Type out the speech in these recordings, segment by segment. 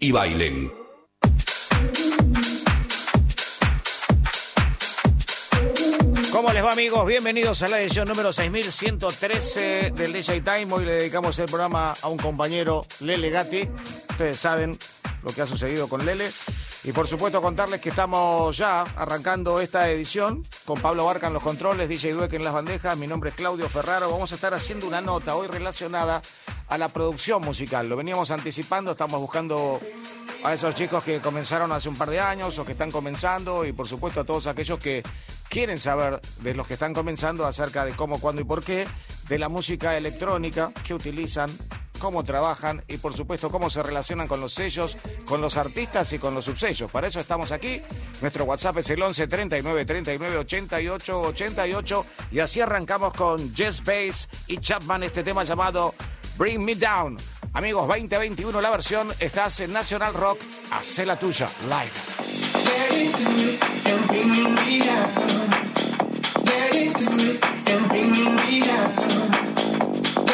y bailen. ¿Cómo les va amigos? Bienvenidos a la edición número 6113 del DJ Time. Hoy le dedicamos el programa a un compañero, Lele Gatti. Ustedes saben lo que ha sucedido con Lele. Y por supuesto contarles que estamos ya arrancando esta edición con Pablo Barca en los controles, DJ Dueck en las bandejas. Mi nombre es Claudio Ferraro. Vamos a estar haciendo una nota hoy relacionada a la producción musical. Lo veníamos anticipando, estamos buscando a esos chicos que comenzaron hace un par de años o que están comenzando y por supuesto a todos aquellos que quieren saber de los que están comenzando acerca de cómo, cuándo y por qué, de la música electrónica que utilizan, cómo trabajan y por supuesto cómo se relacionan con los sellos, con los artistas y con los subsellos. Para eso estamos aquí. Nuestro WhatsApp es el 11 39 39 88 88 y así arrancamos con Jess Bass y Chapman este tema llamado Bring Me Down. Amigos, 2021 la versión, estás en National Rock, hace la tuya, live.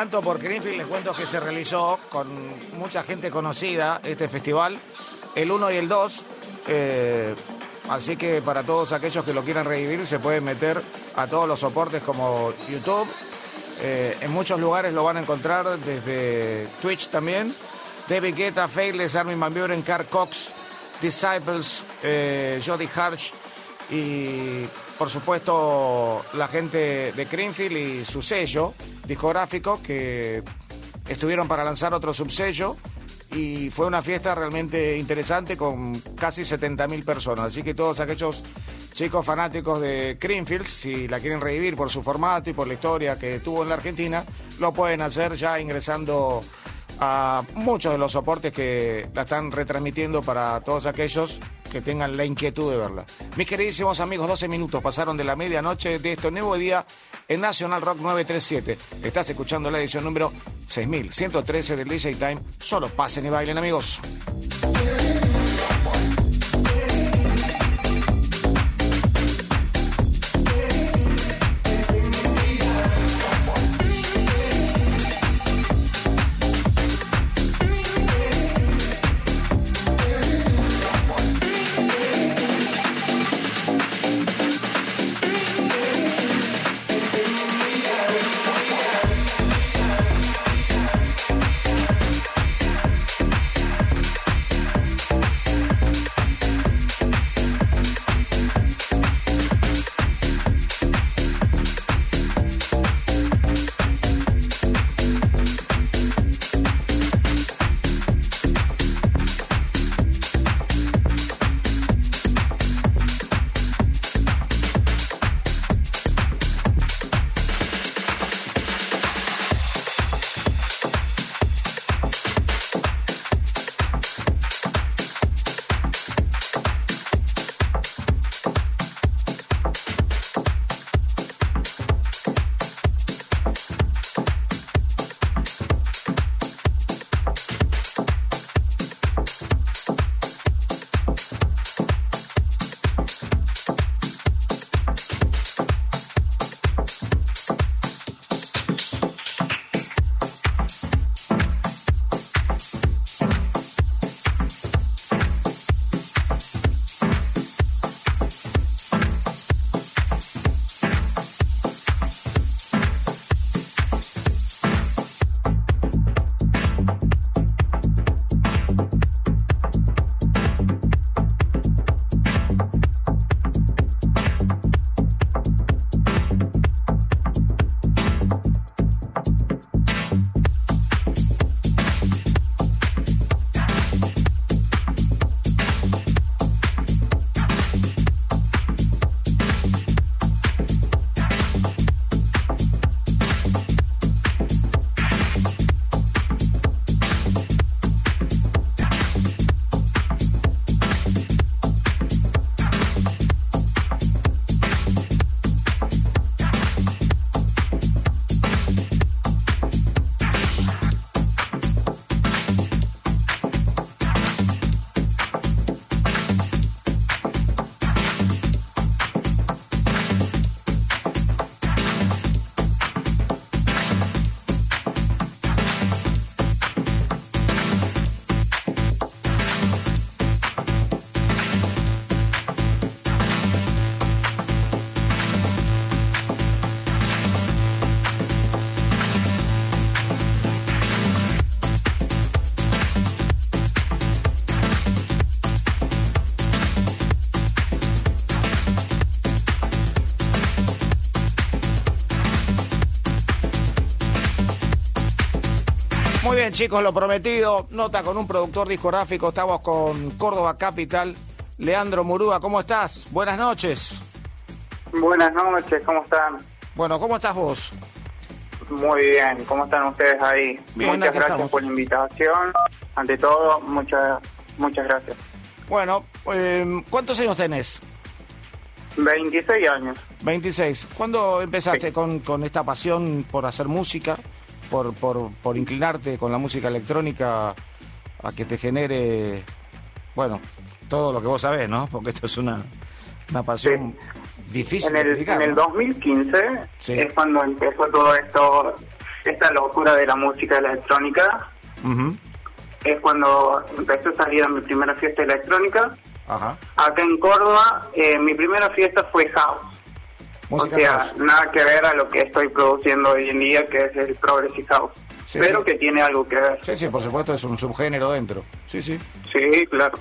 tanto por Greenfield, les cuento que se realizó con mucha gente conocida este festival, el 1 y el 2. Eh, así que para todos aquellos que lo quieran revivir, se pueden meter a todos los soportes como YouTube. Eh, en muchos lugares lo van a encontrar, desde Twitch también. David Guetta, Faithless, Armin Van Buren, Carl Cox, Disciples, eh, Jody Harsh y por supuesto la gente de Greenfield y su sello discográfico que estuvieron para lanzar otro subsello y fue una fiesta realmente interesante con casi 70.000 personas. Así que todos aquellos chicos fanáticos de Greenfield, si la quieren revivir por su formato y por la historia que tuvo en la Argentina, lo pueden hacer ya ingresando a muchos de los soportes que la están retransmitiendo para todos aquellos que tengan la inquietud de verla. Mis queridísimos amigos, 12 minutos pasaron de la medianoche de este nuevo día en National Rock 937. Estás escuchando la edición número 6113 del DJ Time. Solo pasen y bailen, amigos. Bien, chicos, lo prometido. Nota con un productor discográfico. Estamos con Córdoba Capital. Leandro Murúa, ¿cómo estás? Buenas noches. Buenas noches, ¿cómo están? Bueno, ¿cómo estás vos? Muy bien, ¿cómo están ustedes ahí? Bien, muchas gracias estamos. por la invitación. Ante todo, muchas muchas gracias. Bueno, eh, ¿cuántos años tenés? 26 años. 26. ¿Cuándo empezaste Sí. con, con esta pasión por hacer música? Por, por, por inclinarte con la música electrónica a que te genere, bueno, todo lo que vos sabés, ¿no? Porque esto es una, una pasión difícil En de el, explicar, en el ¿no? 2015 Sí. es cuando empezó todo esto, esta locura de la música electrónica. Es cuando empezó a salir a mi primera fiesta electrónica. Ajá. Acá en Córdoba, eh, mi primera fiesta fue house. Música o sea, house. nada que ver a lo que estoy produciendo hoy en día, que es el Progressive House. Sí, pero sí. que tiene algo que ver. Sí, sí, por supuesto, es un subgénero dentro. Sí, sí. Sí, claro.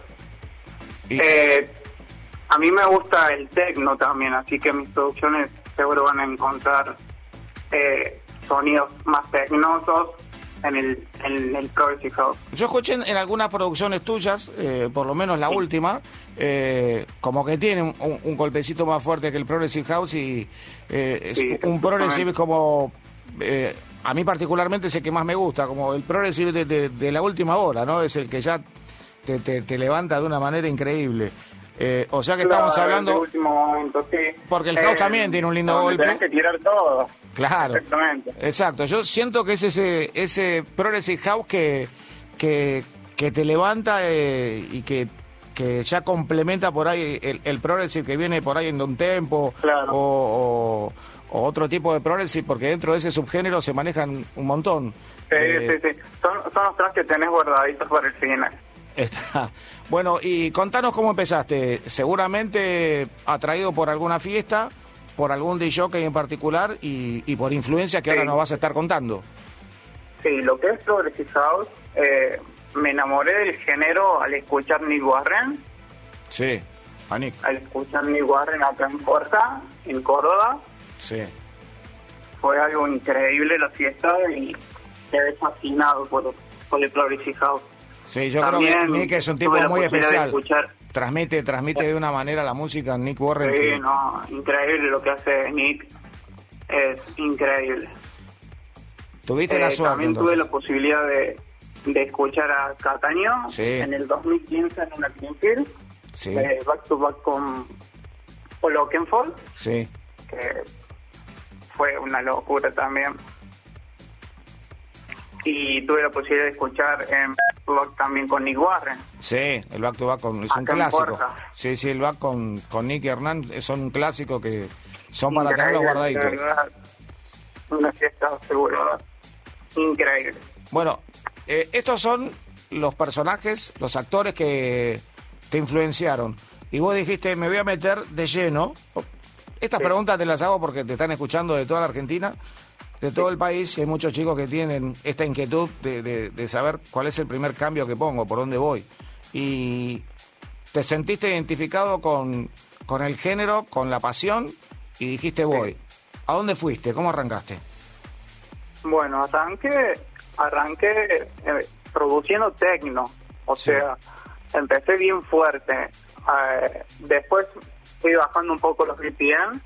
Y- Eh, a mí me gusta el techno también, así que mis producciones seguro van a encontrar eh, sonidos más tecnosos en el, en el Progressive House. Yo escuché en, en algunas producciones tuyas, eh, por lo menos la última, eh, como que tiene un, golpecito más fuerte que el Progressive House y eh, es Sí, un Progressive como... eh, a mí particularmente es el que más me gusta, como el Progressive de, de- de la última hora, ¿no? Es el que ya te, te- te levanta de una manera increíble. Eh, o sea que estamos hablando... último momento, sí. Porque el house Eh, también tiene un lindo golpe. tenés que tirar todo. Claro. Exactamente. Exacto. Yo siento que es ese, ese Progressive House que, que, que te levanta eh, y que, que ya complementa por ahí el, el Progressive que viene por ahí en Don Tempo Claro. o, o- o otro tipo de Progressive, porque dentro de ese subgénero se manejan un montón. Sí, Eh, sí, sí. Son, son los tracks que tenés guardaditos para el final. Está. Bueno, y contanos cómo empezaste. Seguramente atraído por alguna fiesta, por algún DJ en particular y, y por influencia que ahora nos vas a estar contando. Sí, lo que es Progressive House, eh, me enamoré del género al escuchar Nick Warren, Sí, Anik. al escuchar Nick Warren acá en Puerta, en Córdoba. Sí. Fue algo increíble la fiesta y quedé fascinado por, por el Progressive House. Sí, yo También creo que Nick es un tipo muy especial. Transmite, transmite de una manera la música Nick Warren. Sí, que- no, increíble lo que hace Nick. Es increíble. Tuviste Eh, la suerte. también tuve la posibilidad de, de escuchar a Cataño Sí. en el 2015 en una Greenfield, Sí, eh, back to back con Oakenfold, sí. que fue una locura también. Y tuve la posibilidad de escuchar en Rock también con Nick Warren. Sí, el back to back con, es un Acá en clásico. Sí, sí, el back con, con Nick y Hernán son un clásico que son para tenerlos Increíble, guardaditos. Una fiesta segura. Increíble. Bueno, eh, estos son los personajes, los actores que te influenciaron. Y vos dijiste, me voy a meter de lleno. Estas Sí. preguntas te las hago porque te están escuchando de toda la Argentina, de todo el país, y hay muchos chicos que tienen esta inquietud de, de- de saber cuál es el primer cambio que pongo, por dónde voy. Y te sentiste identificado con, con el género, con la pasión, y dijiste, voy. ¿A dónde fuiste? ¿Cómo arrancaste? Bueno, arranqué, arranqué eh, produciendo tecno, o Sí. sea, empecé bien fuerte. Eh, después fui bajando un poco los BPM,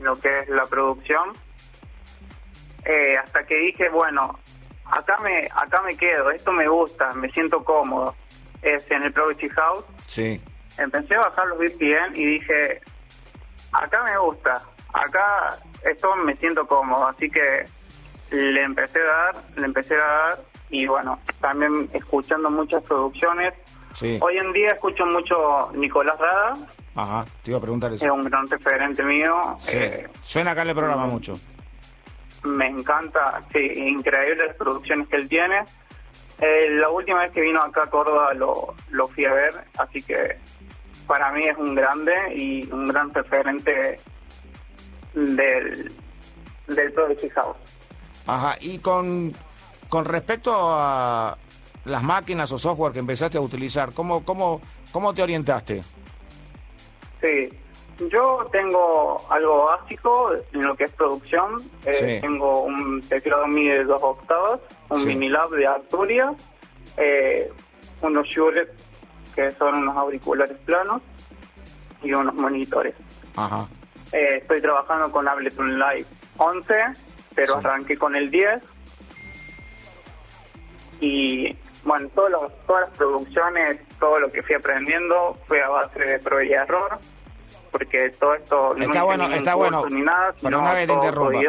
lo que es la producción, eh, hasta que dije, bueno, acá me, acá me quedo, esto me gusta, me siento cómodo. Es en el Progressive House. Sí. Empecé a bajar los BPM y dije, acá me gusta, acá esto me siento cómodo, así que le empecé a dar, le empecé a dar y bueno, también escuchando muchas producciones. Sí. Hoy en día escucho mucho Nicolás Rada, Ajá, te iba a preguntar eso. es un gran referente mío. Sí. eh, Suena acá en el programa mucho. Me encanta, sí, increíbles producciones que él tiene. Eh, la última vez que vino acá a Córdoba lo, lo fui a ver, así que para mí es un grande y un gran referente del, del Progressive House. Ajá, y con, con respecto a las máquinas o software que empezaste a utilizar, ¿cómo, cómo, cómo te orientaste? Sí, yo tengo algo básico en lo que es producción. Eh, Sí. Tengo un teclado MIDI de dos octavas, un Sí. Minilab de Arturia, eh, unos Shure que son unos auriculares planos y unos monitores. Ajá, Eh, estoy trabajando con Ableton Live 11, pero Sí. arranqué con el 10. Y bueno, todos los- todas las producciones, todo lo que fui aprendiendo fue a base de prueba y error, porque todo esto no está bueno, está bueno. ni nada, Pero una vez te interrumpa.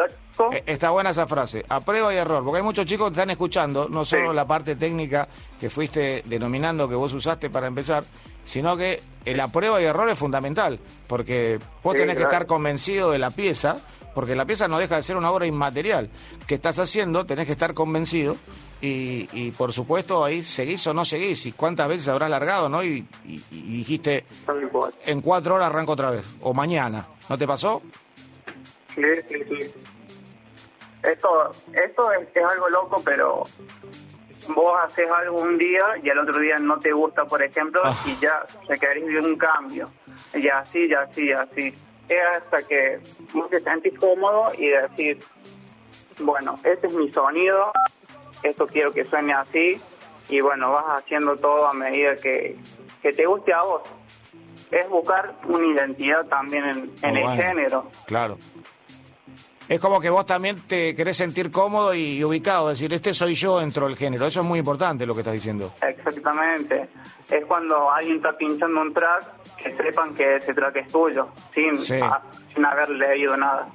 Eh, Está buena esa frase, a prueba y error, porque hay muchos chicos que están escuchando, no solo Sí. la parte técnica que fuiste denominando que vos usaste para empezar, sino que la prueba y error es fundamental, porque vos Sí, tenés que estar convencido de la pieza, porque la pieza no deja de ser una obra inmaterial que estás haciendo, tenés que estar convencido y, y, por supuesto ahí seguís o no seguís y cuántas veces habrás largado, ¿no? Y, y- y dijiste, en cuatro horas arranco otra vez, o mañana, ¿no te pasó? Sí, sí, sí. Esto, esto es, es algo loco, pero vos haces algo un día y al otro día no te gusta, por ejemplo, Ah. y ya se querés de un cambio. Y así, y así, y así. Es hasta que vos te sentís cómodo y decís, bueno, este es mi sonido, esto quiero que suene así, y bueno, vas haciendo todo a medida que, que te guste a vos. Es buscar una identidad también en, el bueno. género. Claro. es como que vos también te querés sentir cómodo y ubicado, decir, este soy yo dentro del género. Eso es muy importante lo que estás diciendo. Exactamente. Es cuando alguien está pinchando un track, que sepan que ese track es tuyo, sin, sin haber leído nada.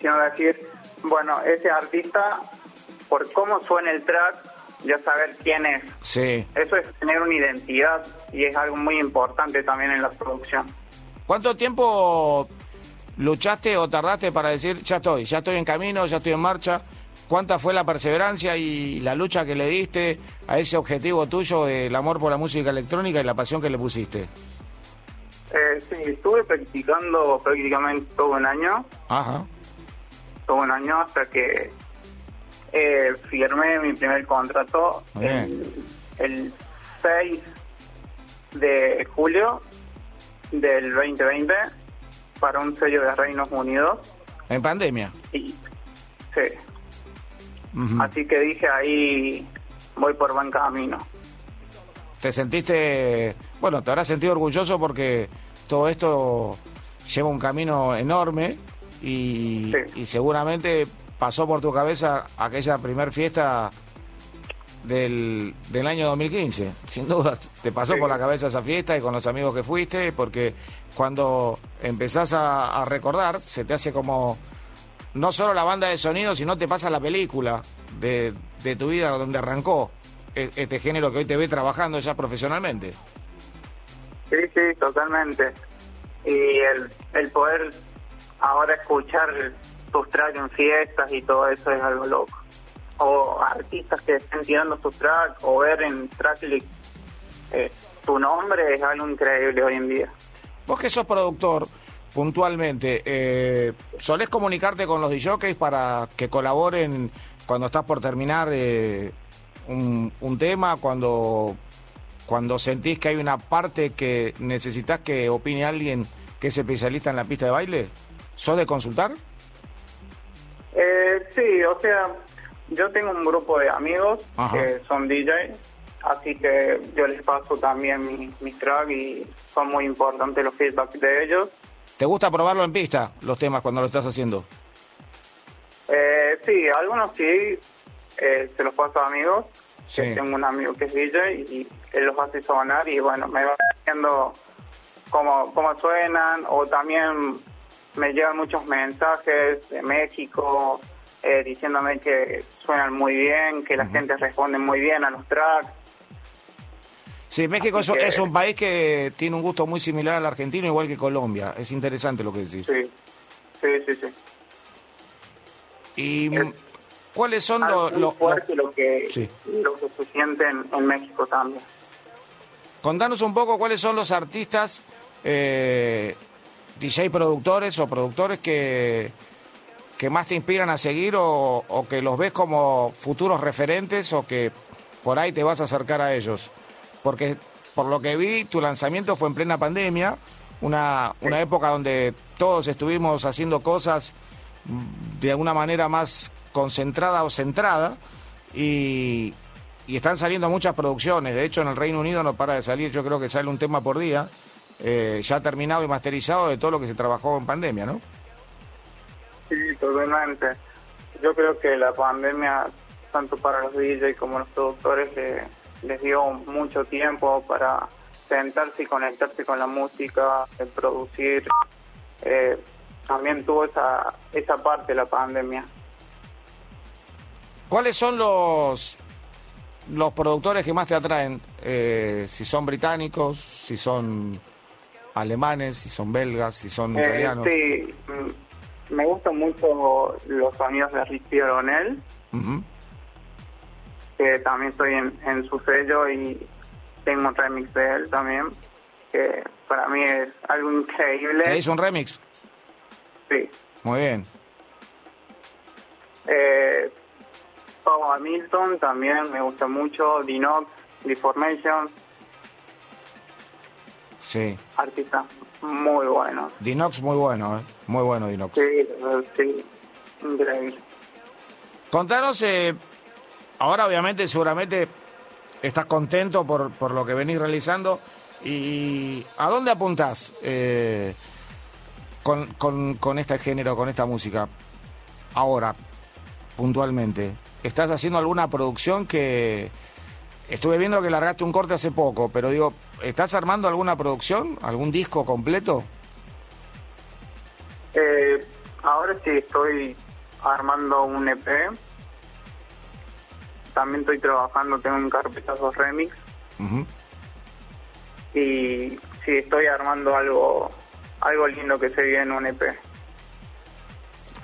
Sino decir, bueno, ese artista, por cómo suena el track, ya saber quién es. Sí. Eso es tener una identidad y es algo muy importante también en la producción. ¿Cuánto tiempo luchaste o tardaste para decir, ya estoy, ya estoy en camino, ya estoy en marcha? ¿Cuánta fue la perseverancia y la lucha que le diste a ese objetivo tuyo del amor por la música electrónica y la pasión que le pusiste? Eh, sí, estuve practicando prácticamente todo un año. Ajá. Todo un año hasta que eh, firmé mi primer contrato el, el 6 de julio del 2020 para un sello de Reinos Unidos. ¿En pandemia? sí. Así que dije ahí voy por buen camino. ¿Te sentiste, bueno, te habrás sentido orgulloso porque todo esto lleva un camino enorme y, y seguramente pasó por tu cabeza aquella primer fiesta del, del año 2015. Sin duda, te pasó por la cabeza esa fiesta y con los amigos que fuiste, porque cuando empezás a, recordar, se te hace como no solo la banda de sonido, sino te pasa la película de, de tu vida donde arrancó e, este género que hoy te ve trabajando ya profesionalmente. Sí, sí, totalmente. Y el, el poder ahora escuchar tus tracks en fiestas y todo eso es algo loco o artistas que estén tirando su track o ver en Tracklist eh, tu nombre es algo increíble hoy en día. Vos que sos productor, puntualmente, eh, ¿solés comunicarte con los DJs para que colaboren cuando estás por terminar eh, un, un, tema, cuando, cuando sentís que hay una parte que necesitas que opine alguien que es especialista en la pista de baile? ¿Sos de consultar? Eh, sí, o sea, yo tengo un grupo de amigos que son DJ, así que yo les paso también mis mi tracks y son muy importantes los feedbacks de ellos. ¿Te gusta probarlo en pista, los temas, cuando lo estás haciendo? Eh, sí, algunos sí, eh, se los paso a amigos. tengo un amigo que es DJ y él los hace sonar y bueno, me va diciendo cómo, cómo suenan o también me llegan muchos mensajes de México, eh, diciéndome que suenan muy bien, que la gente responde muy bien a los tracks. Sí, México es, un país que tiene un gusto muy similar al argentino, igual que Colombia. Es interesante lo que decís. Sí, sí, sí. sí. ¿Y cuáles son los... Lo, lo, que, lo que se siente en, México también. Contanos un poco cuáles son los artistas, eh, DJ productores o productores que, que más te inspiran a seguir o, que los ves como futuros referentes o que por ahí te vas a acercar a ellos? Porque por lo que vi, tu lanzamiento fue en plena pandemia, una, una época donde todos estuvimos haciendo cosas de alguna manera más concentrada o centrada y, y están saliendo muchas producciones. De hecho, en el Reino Unido no para de salir, yo creo que sale un tema por día, eh, ya terminado y masterizado de todo lo que se trabajó en pandemia, ¿no? Sí, totalmente. Yo creo que la pandemia, tanto para los DJs como los productores, les dio mucho tiempo para sentarse y conectarse con la música, producir. Eh, también tuvo esa, esa parte la pandemia. ¿Cuáles son los los productores que más te atraen? Eh, si son británicos, si son alemanes, si son belgas, si son eh, italianos. Sí, me gustan mucho los sonidos de Richie O'Donnell, que también estoy en, su sello y tengo un remix de él también, que para mí es algo increíble. ¿Te hizo un remix? Sí. Muy bien. Eh, Paul Hamilton también me gusta mucho, Dinox, Deformation. Sí. Artista muy bueno. Dinox muy bueno, ¿eh? Muy bueno Dinox. Sí, sí, increíble. Contanos, eh, ahora obviamente seguramente estás contento por, por lo que venís realizando y ¿a dónde apuntás eh, con, con, con este género, con esta música? ahora, puntualmente, ¿estás haciendo alguna producción que... Estuve viendo que largaste un corte hace poco, pero digo, ¿estás armando alguna producción? ¿Algún disco completo? Eh, ahora sí estoy armando un EP. También estoy trabajando, tengo un carpetazo remix. Y sí, estoy armando algo algo lindo que se viene en un EP.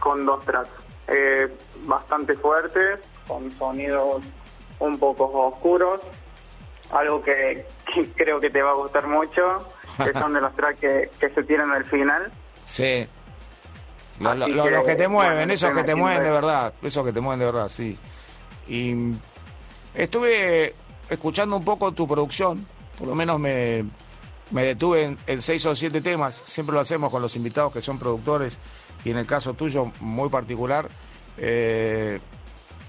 Con dos tracks. Eh, bastante fuertes, con sonidos un poco oscuros. Algo que, creo que te va a gustar mucho, que son de los tracks que, se tienen al final. Sí. Los que, te mueven, esos que te mueven de verdad, esos que te mueven de verdad, sí. Y estuve escuchando un poco tu producción, por lo menos me, me detuve en, seis o siete temas, siempre lo hacemos con los invitados que son productores y en el caso tuyo muy particular. Eh,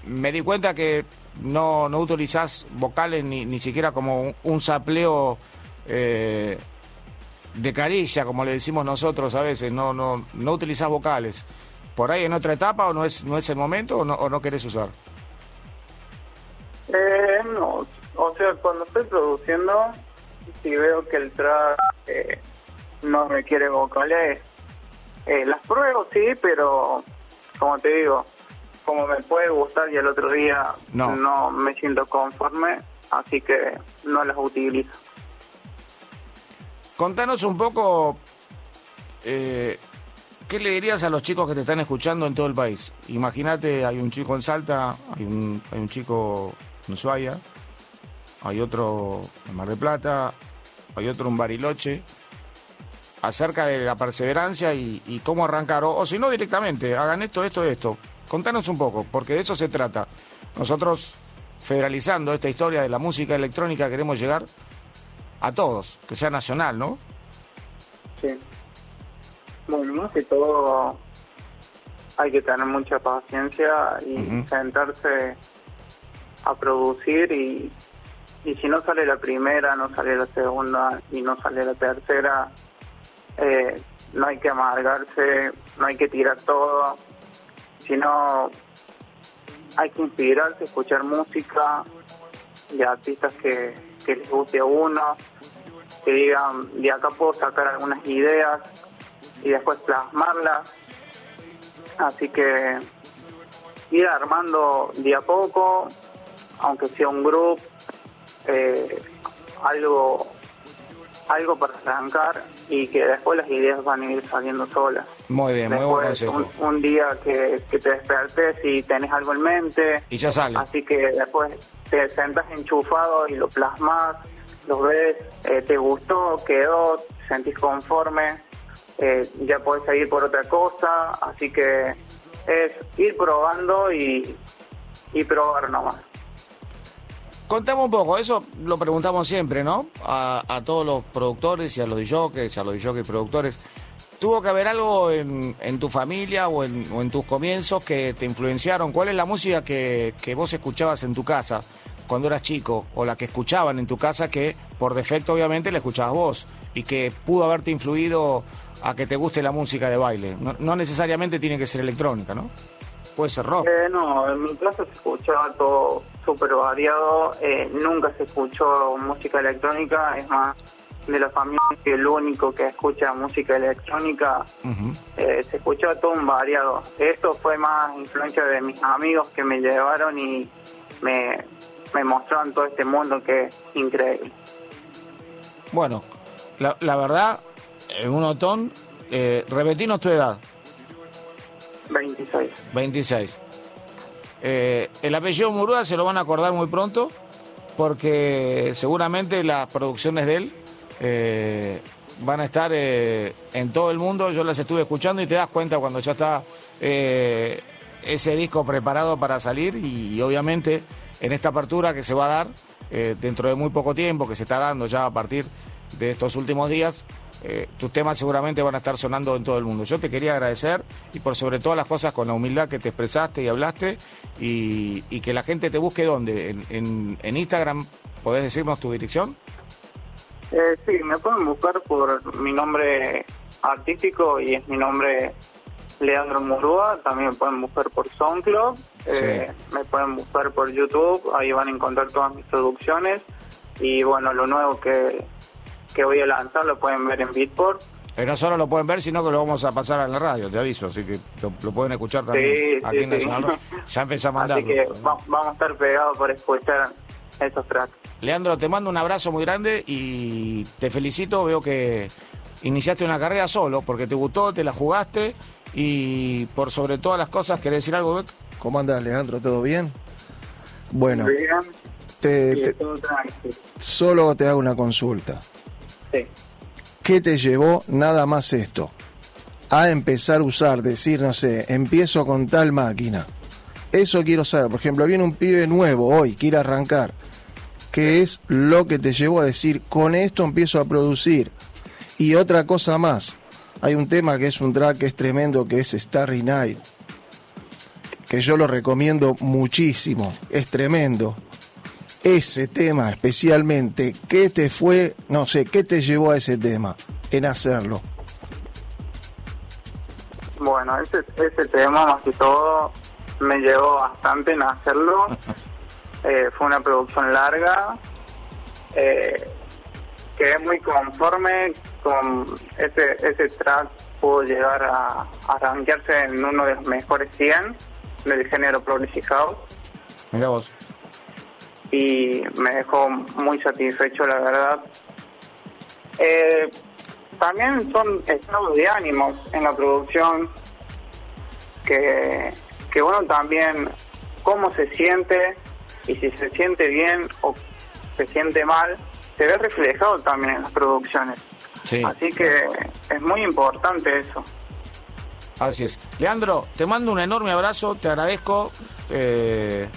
me di cuenta que no, no utilizás vocales ni, ni siquiera como un, sapleo eh, de caricia, como le decimos nosotros a veces, no, no, no utilizás vocales. ¿Por ahí en otra etapa o no es, no es el momento o no, o no querés usar? Eh, no, o sea, cuando estoy produciendo si veo que el track eh, no requiere vocales, eh, las pruebo sí, pero como te digo, como me puede gustar y el otro día no, me siento conforme, así que no las utilizo. Contanos un poco, eh, ¿qué le dirías a los chicos que te están escuchando en todo el país? Imagínate, hay un chico en Salta, hay un, hay un chico en Ushuaia, hay otro en Mar de Plata, hay otro en Bariloche, acerca de la perseverancia y, cómo arrancar, o, si no directamente, hagan esto, esto, esto. Contanos un poco, porque de eso se trata. Nosotros, federalizando esta historia de la música electrónica, queremos llegar a todos, que sea nacional, ¿no? Sí. Bueno, más que todo hay que tener mucha paciencia y sentarse a producir y, y si no sale la primera, no sale la segunda y no sale la tercera, eh, no hay que amargarse, no hay que tirar todo, sino hay que inspirarse, escuchar música de artistas que, les guste a uno, que digan, de acá puedo sacar algunas ideas y después plasmarlas. Así que ir armando de a poco, aunque sea un grupo, eh, algo algo para arrancar y que después las ideas van a ir saliendo solas. Muy bien, muy buen un, día que, te despertes y tenés algo en mente. Y ya sale. Así que después te sentas enchufado y lo plasmas, lo ves, eh, te gustó, quedó, te sentís conforme, eh, ya puedes seguir por otra cosa. Así que es ir probando y, y probar nomás. Contame un poco, eso lo preguntamos siempre, ¿no? A, todos los productores y a los DJs, a los DJs productores. ¿Tuvo que haber algo en, tu familia o en, tus comienzos que te influenciaron? ¿Cuál es la música que, vos escuchabas en tu casa cuando eras chico? O la que escuchaban en tu casa que por defecto obviamente la escuchabas vos y que pudo haberte influido a que te guste la música de baile. no necesariamente tiene que ser electrónica, ¿no? ¿Puede ser rock? Eh, no, en mi clase se escuchaba todo súper variado. Eh, nunca se escuchó música electrónica. Es más, de la familia que el único que escucha música electrónica, eh, se escuchaba todo un variado. Esto fue más influencia de mis amigos que me llevaron y me, me mostraron todo este mundo que es increíble. Bueno, la, la verdad, en un otón, eh, repetinos tu edad. 26. 26. Eh, el apellido Murúa se lo van a acordar muy pronto porque seguramente las producciones de él eh, van a estar eh, en todo el mundo. Yo las estuve escuchando y te das cuenta cuando ya está ese disco preparado para salir y, obviamente en esta apertura que se va a dar dentro de muy poco tiempo, que se está dando ya a partir de estos últimos días, eh, tus temas seguramente van a estar sonando en todo el mundo. Yo te quería agradecer y por sobre todas las cosas con la humildad que te expresaste y hablaste y, que la gente te busque dónde, en, en, Instagram, ¿podés decirnos tu dirección? Eh, sí, me pueden buscar por mi nombre artístico y es mi nombre Leandro Murúa, también me pueden buscar por SoundCloud, eh, me pueden buscar por YouTube, ahí van a encontrar todas mis producciones y bueno, lo nuevo que, que voy a lanzar lo pueden ver en Beatport. Eh, no solo lo pueden ver, sino que lo vamos a pasar a la radio, te aviso, así que lo, pueden escuchar también aquí en Nacional Ya empezamos a mandar. Así que vamos a estar pegados por escuchar esos tracks. Leandro, te mando un abrazo muy grande y te felicito, veo que iniciaste una carrera solo, porque te gustó, te la jugaste y por sobre todas las cosas, ¿querés decir algo, ¿Cómo andas, Leandro? ¿Todo bien? Bueno, te, solo te hago una consulta. Sí. ¿Qué te llevó nada más esto? A empezar a usar, decir, no sé, empiezo con tal máquina. Eso quiero saber. Por ejemplo, viene un pibe nuevo hoy, quiere arrancar. ¿Qué es lo que te llevó a decir, con esto empiezo a producir? Y otra cosa más, hay un tema que es un track que es tremendo, que es Starry Night, que yo lo recomiendo muchísimo, es tremendo. Ese tema especialmente, ¿qué te fue, no sé, qué te llevó a ese tema en hacerlo? Bueno, ese, ese tema más que todo me llevó bastante en hacerlo. Eh, fue una producción larga. Eh, quedé muy conforme con ese, ese track pudo llegar a, arranquearse en uno de los mejores 100 del género Progressive House. Mira vos. Y me dejó muy satisfecho, la verdad. Eh, también son estados de ánimos en la producción que, que bueno también cómo se siente y si se siente bien o se siente mal se ve reflejado también en las producciones. Así que es muy importante eso. Así es. Leandro, te mando un enorme abrazo, te agradezco, eh,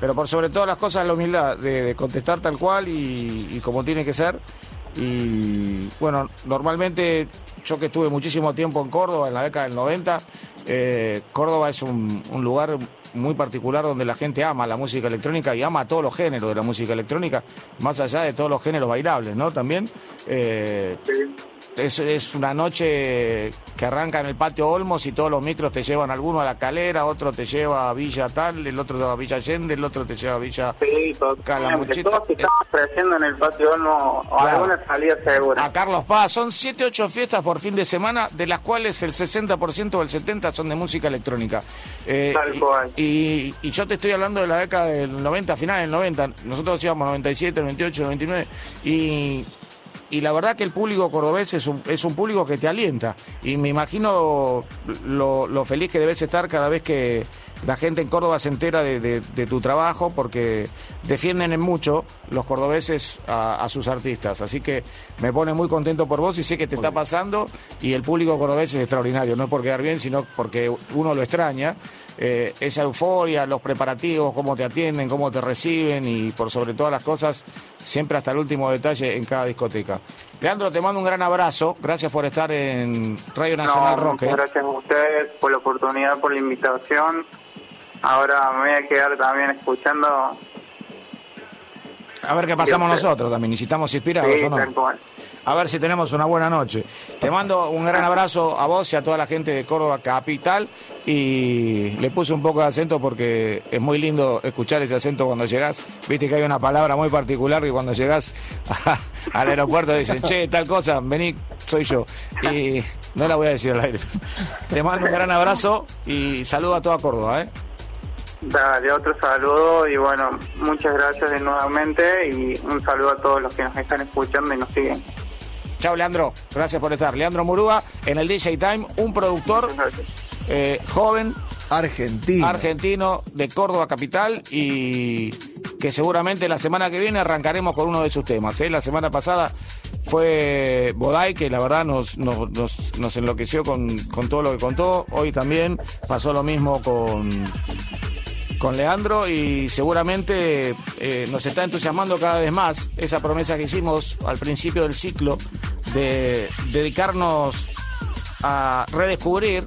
pero por sobre todas las cosas la humildad de, contestar tal cual y, como tiene que ser. Y bueno, normalmente yo que estuve muchísimo tiempo en Córdoba, en la década del 90, eh, Córdoba es un, lugar muy particular donde la gente ama la música electrónica y ama todos los géneros de la música electrónica, más allá de todos los géneros bailables, ¿no? También. Eh, es, es, una noche que arranca en el patio Olmos y todos los micros te llevan alguno a la calera, otro te lleva a Villa tal, el otro a Villa Allende, el otro te lleva a Villa sí, Calamuchita. Todos estamos creciendo en el patio Olmos o alguna salida segura. A Carlos Paz, son 7, 8 fiestas por fin de semana, de las cuales el 60% o el 70% son de música electrónica. Eh, tal cual. Y, y, yo te estoy hablando de la década del 90, final del 90, nosotros íbamos 97, 98, 99, y y la verdad que el público cordobés es un, es un público que te alienta. Y me imagino lo, feliz que debes estar cada vez que la gente en Córdoba se entera de, tu trabajo, porque defienden en mucho los cordobeses a, sus artistas. Así que me pone muy contento por vos y sé que te está pasando. Y el público cordobés es extraordinario, no por quedar bien, sino porque uno lo extraña. Eh, esa euforia, los preparativos, cómo te atienden, cómo te reciben y por sobre todas las cosas, siempre hasta el último detalle en cada discoteca. Leandro, te mando un gran abrazo, gracias por estar en Radio Nacional Rock. ¿eh? Gracias a ustedes por la oportunidad, por la invitación. Ahora me voy a quedar también escuchando. A ver qué pasamos nosotros también, necesitamos inspirados o no a ver si tenemos una buena noche. Te mando un gran abrazo a vos y a toda la gente de Córdoba Capital y le puse un poco de acento porque es muy lindo escuchar ese acento cuando llegás. Viste que hay una palabra muy particular que cuando llegás al aeropuerto dicen, che, tal cosa, vení, soy yo. Y no la voy a decir al aire. Te mando un gran abrazo y saludo a toda Córdoba, ¿eh? Dale, otro saludo y bueno, muchas gracias de nuevamente y un saludo a todos los que nos están escuchando y nos siguen. Chao, Leandro. Gracias por estar. Leandro Murúa en el DJ Time, un productor eh, joven. Argentino. Argentino de Córdoba Capital y que seguramente la semana que viene arrancaremos con uno de sus temas. ¿eh? La semana pasada fue Bodai, que la verdad nos, nos, nos, enloqueció con, con todo lo que contó. Hoy también pasó lo mismo con con Leandro y seguramente eh, nos está entusiasmando cada vez más esa promesa que hicimos al principio del ciclo de dedicarnos a redescubrir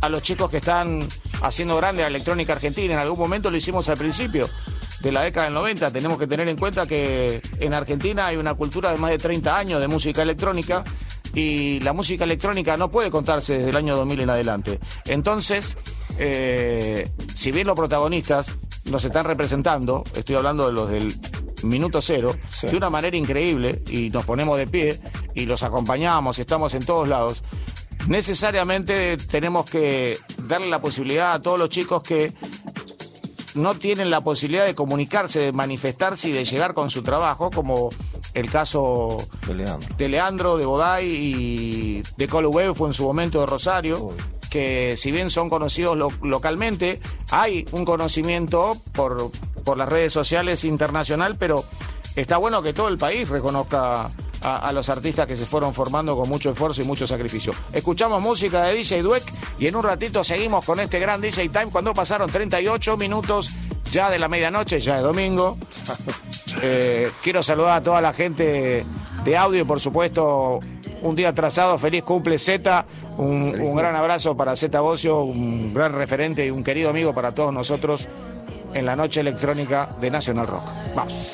a los chicos que están haciendo grande la electrónica argentina. En algún momento lo hicimos al principio de la década del 90. Tenemos que tener en cuenta que en Argentina hay una cultura de más de 30 años de música electrónica y la música electrónica no puede contarse desde el año 2000 en adelante. Entonces, eh, si bien los protagonistas nos están representando, estoy hablando de los del minuto cero, de una manera increíble y nos ponemos de pie y los acompañamos y estamos en todos lados, necesariamente tenemos que darle la posibilidad a todos los chicos que no tienen la posibilidad de comunicarse, de manifestarse y de llegar con su trabajo, como el caso de Leandro, de, Leandro, de Boday y de Colo fue en su momento de Rosario. que si bien son conocidos localmente, hay un conocimiento por, por las redes sociales internacional, pero está bueno que todo el país reconozca a, los artistas que se fueron formando con mucho esfuerzo y mucho sacrificio. Escuchamos música de DJ Dweck y en un ratito seguimos con este gran DJ Time cuando pasaron 38 minutos ya de la medianoche, ya de domingo. Eh, quiero saludar a toda la gente de audio por supuesto un día atrasado, feliz cumple Z, un, un, gran abrazo para Z Bocio, un gran referente y un querido amigo para todos nosotros en la noche electrónica de National Rock. Vamos.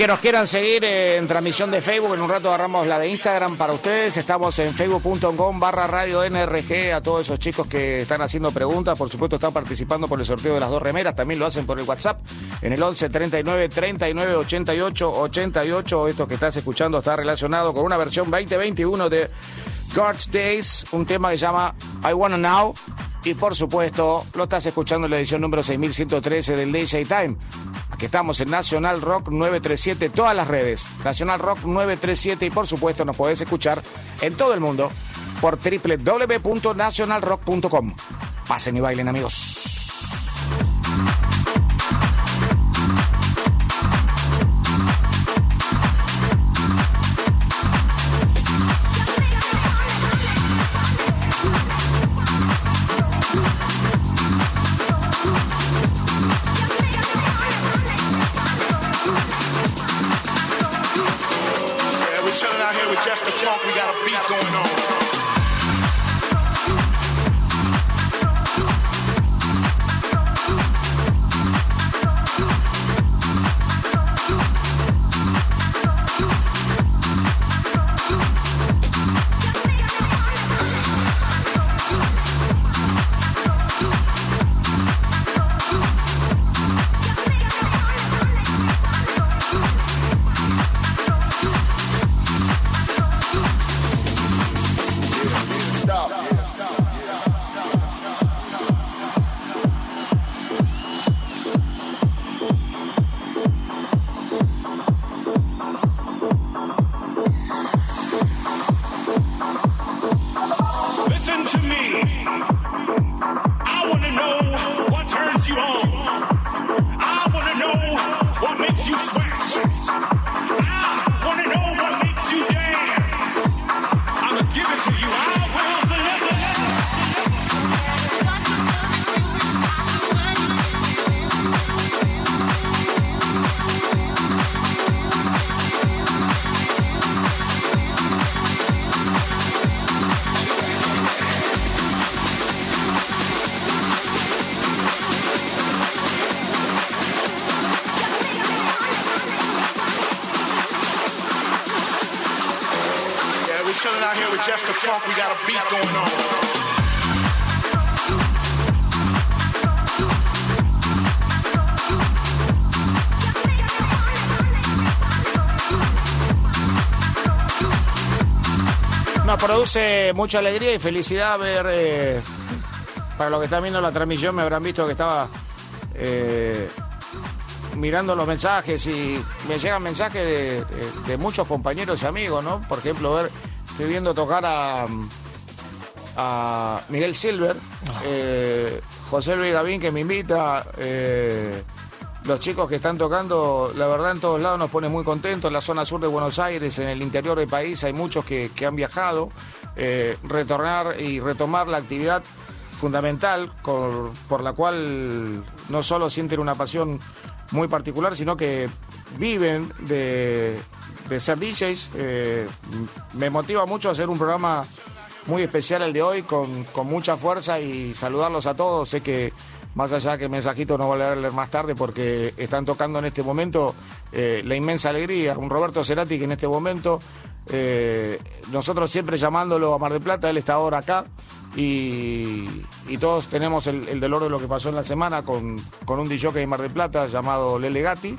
Que nos quieran seguir en transmisión de Facebook, en un rato agarramos la de Instagram para ustedes. Estamos en facebook.com barra radio NRG. A todos esos chicos que están haciendo preguntas, por supuesto, están participando por el sorteo de las dos remeras. También lo hacen por el WhatsApp en el 11 39 39 88 88. Esto que estás escuchando está relacionado con una versión 2021 de God's Days, un tema que se llama I Wanna Now. Y por supuesto, lo estás escuchando en la edición número 6113 del DJ Time. Aquí estamos en Nacional Rock 937, todas las redes. Nacional Rock 937 y por supuesto nos podés escuchar en todo el mundo por www.nacionalrock.com. Pasen y bailen amigos. Produce mucha alegría y felicidad ver, eh, para los que están viendo la transmisión, me habrán visto que estaba eh, mirando los mensajes y me llegan mensajes de, muchos compañeros y amigos, ¿no? Por ejemplo, ver, estoy viendo tocar a, a Miguel Silver, eh, José Luis Gavín que me invita los chicos que están tocando, la verdad en todos lados nos pone muy contentos, en la zona sur de Buenos Aires, en el interior del país hay muchos que, han viajado, eh, retornar y retomar la actividad fundamental por, la cual no solo sienten una pasión muy particular, sino que viven de, ser DJs. Eh, me motiva mucho hacer un programa muy especial el de hoy, con, mucha fuerza y saludarlos a todos. Sé que más allá que el mensajito no voy a leer más tarde porque están tocando en este momento eh, la inmensa alegría. Un Roberto Cerati que en este momento, eh, nosotros siempre llamándolo a Mar de Plata, él está ahora acá y, todos tenemos el, dolor de lo que pasó en la semana con, con un DJ de Mar de Plata llamado Lele Gatti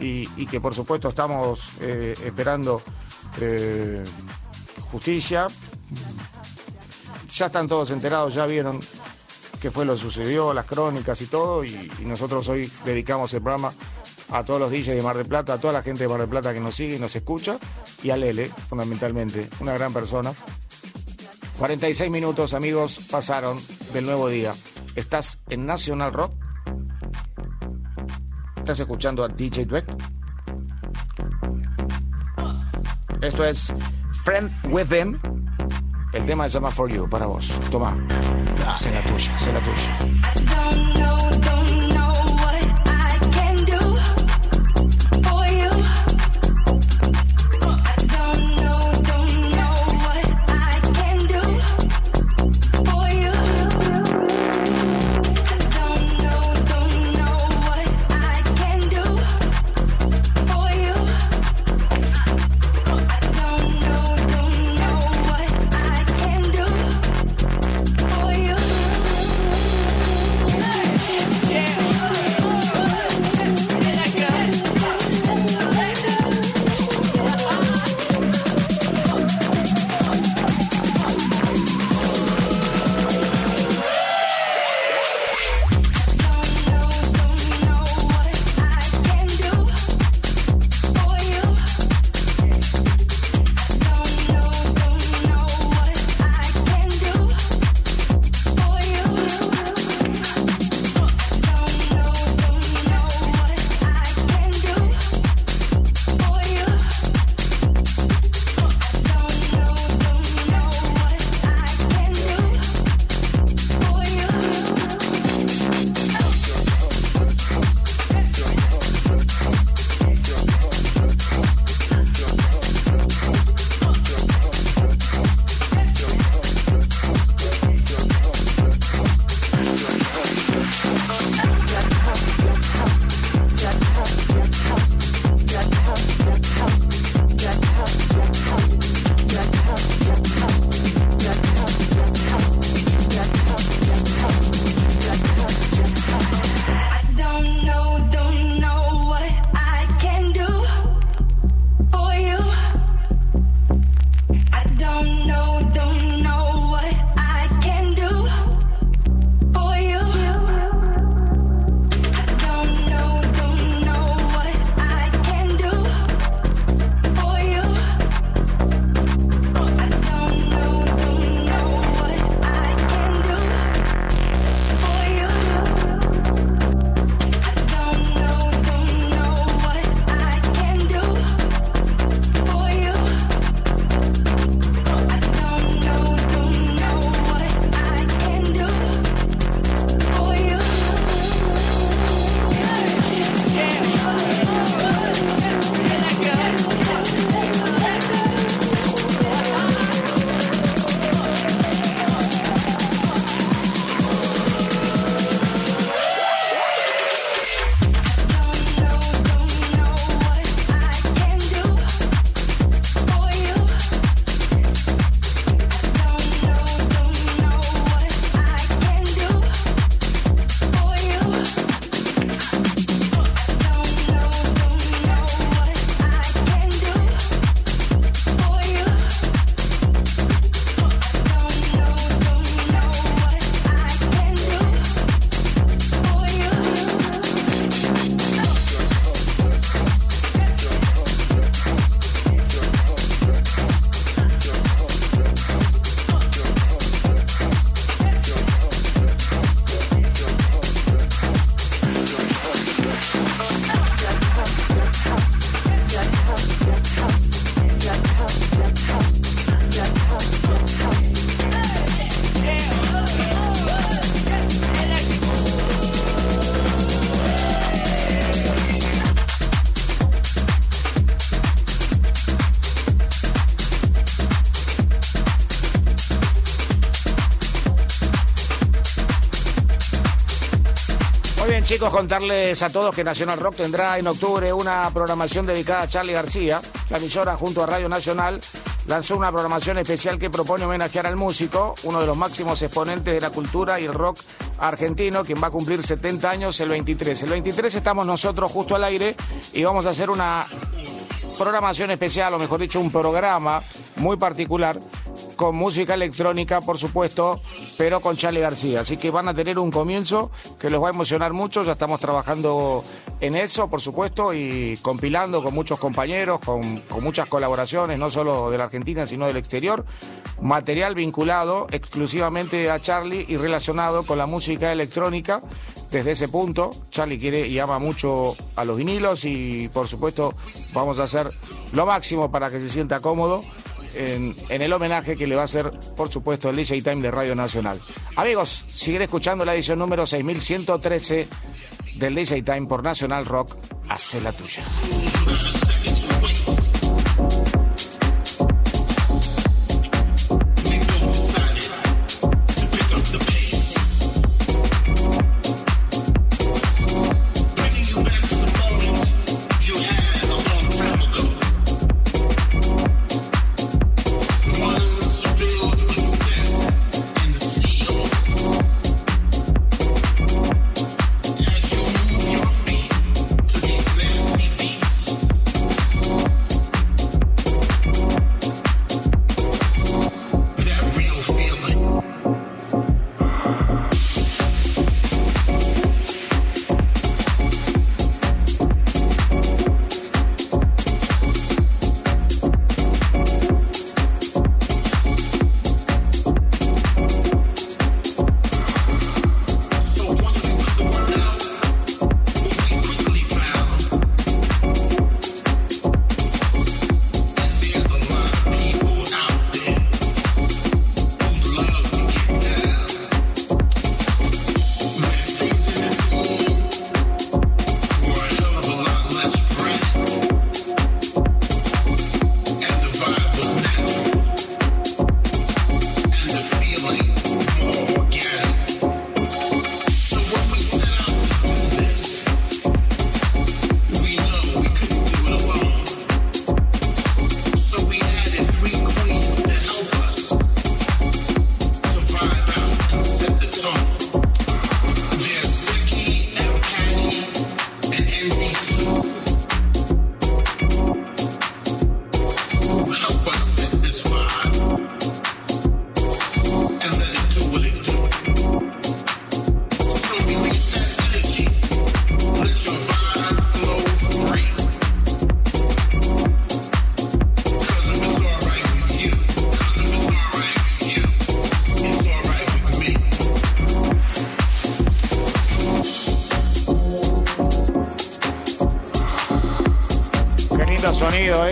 y, que por supuesto estamos eh, esperando justicia. Ya están todos enterados, ya vieron qué fue lo que sucedió, las crónicas y todo, y, nosotros hoy dedicamos el programa a todos los DJs de Mar del Plata, a toda la gente de Mar del Plata que nos sigue y nos escucha, y a Lele, fundamentalmente, una gran persona. 46 minutos, amigos, pasaron del nuevo día. Estás en National Rock. Estás escuchando a DJ Dweck. Esto es Friend With Them. El tema se llama For You, para vos. Toma. Tuya, la tuya. Chicos, contarles a todos que Nacional Rock tendrá en octubre una programación dedicada a Charlie García. La emisora, junto a Radio Nacional, lanzó una programación especial que propone homenajear al músico, uno de los máximos exponentes de la cultura y rock argentino, quien va a cumplir 70 años el 23. El 23 estamos nosotros justo al aire y vamos a hacer una programación especial, o mejor dicho, un programa muy particular con música electrónica, por supuesto, pero con Charlie García. Así que van a tener un comienzo que los va a emocionar mucho. Ya estamos trabajando en eso, por supuesto, y compilando con muchos compañeros, con, con muchas colaboraciones, no solo de la Argentina, sino del exterior. Material vinculado exclusivamente a Charlie y relacionado con la música electrónica. Desde ese punto, Charlie quiere y ama mucho a los vinilos y por supuesto vamos a hacer lo máximo para que se sienta cómodo en, el homenaje que le va a hacer, por supuesto, el DJ Time de Radio Nacional. Amigos, siguen escuchando la edición número 6113 del DJ Time por Nacional Rock. Hace la tuya.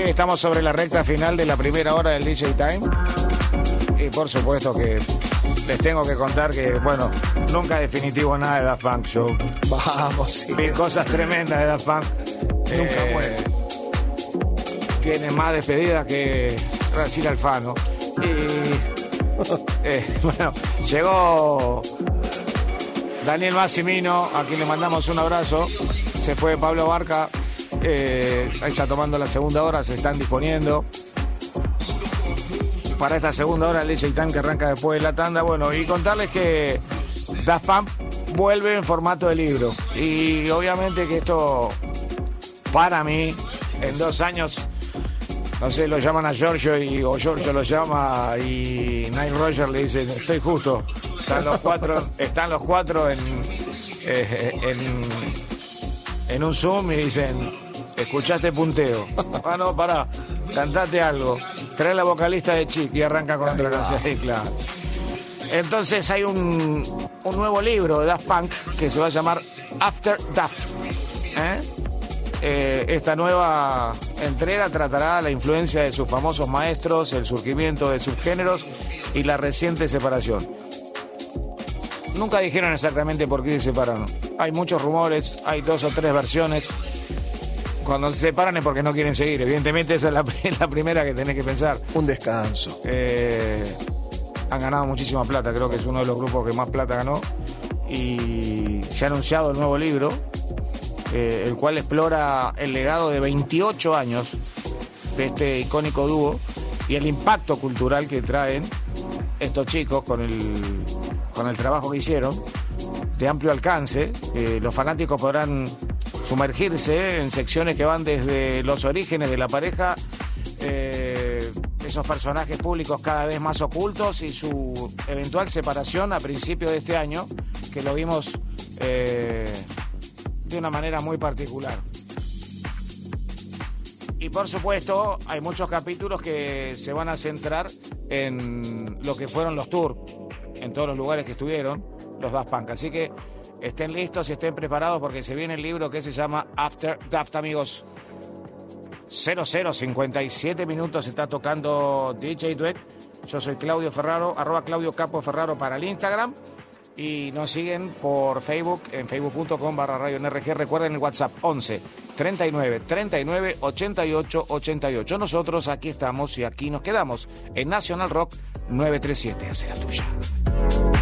Estamos sobre la recta final de la primera hora del DJ Time. Y por supuesto que les tengo que contar que, bueno, nunca definitivo nada de Daft Punk Show. Vamos, sí. Mil cosas tremendas de Daft Punk. Nunca eh, muere. Tiene más despedida que Brasil Alfano. Y eh, bueno, llegó Daniel Massimino, a quien le mandamos un abrazo. Se fue Pablo Barca, eh, está tomando la segunda hora, se están disponiendo para esta segunda hora el DJ Time que arranca después de la tanda. Bueno, y contarles que Daft Punk vuelve en formato de libro. Y obviamente que esto, para mí, en dos años, no sé, lo llaman a Giorgio y, o Giorgio lo llama y Nine Roger le dice, estoy justo. Están los cuatro, están los cuatro en, eh, en un Zoom y dicen, escuchaste punteo. Ah, no, pará, cantate algo. Trae la vocalista de Chic y arranca con otra canción. claro. Entonces hay un, un, nuevo libro de Daft Punk que se va a llamar After Daft. ¿eh? Eh, esta nueva entrega tratará la influencia de sus famosos maestros, el surgimiento de subgéneros y la reciente separación. Nunca dijeron exactamente por qué se separaron. Hay muchos rumores, hay dos o tres versiones cuando se separan es porque no quieren seguir. Evidentemente esa es la, primera que tenés que pensar. Un descanso. Eh, han ganado muchísima plata, creo que es uno de los grupos que más plata ganó. y se ha anunciado el nuevo libro, eh, el cual explora el legado de 28 años de este icónico dúo y el impacto cultural que traen estos chicos con el, con el trabajo que hicieron, de amplio alcance. Eh, los fanáticos podrán sumergirse en secciones que van desde los orígenes de la pareja, eh, esos personajes públicos cada vez más ocultos y su eventual separación a principios de este año, que lo vimos eh, de una manera muy particular. Y por supuesto, hay muchos capítulos que se van a centrar en lo que fueron los tours, en todos los lugares que estuvieron los Daft Punk. Así que estén listos y estén preparados porque se viene el libro que se llama After Daft, amigos. 0057 minutos está tocando DJ Duet. Yo soy Claudio Ferraro, arroba Claudio Capo Ferraro para el Instagram. Y nos siguen por Facebook, en facebook.com barra radio NRG. Recuerden el WhatsApp 11 39 39 88 88. Nosotros aquí estamos y aquí nos quedamos en National Rock 937. Hace la tuya.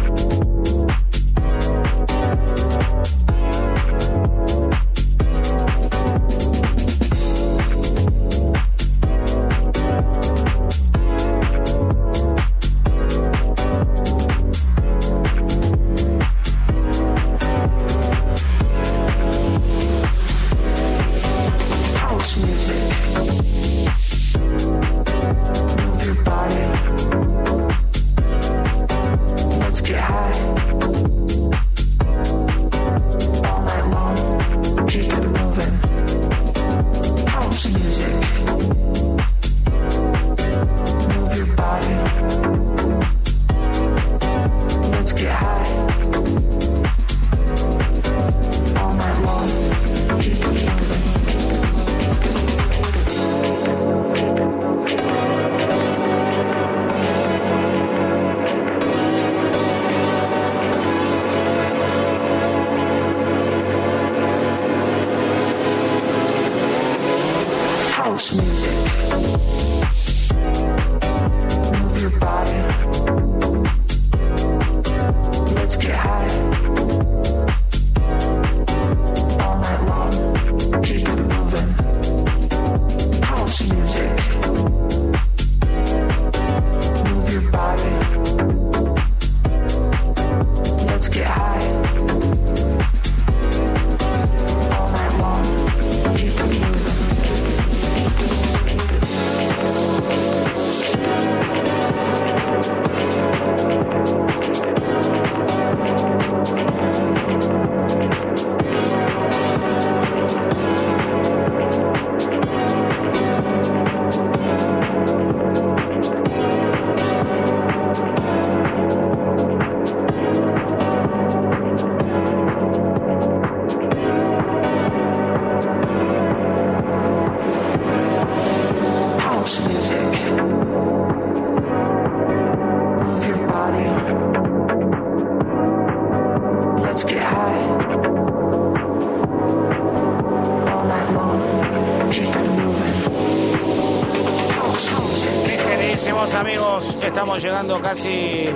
Llegando casi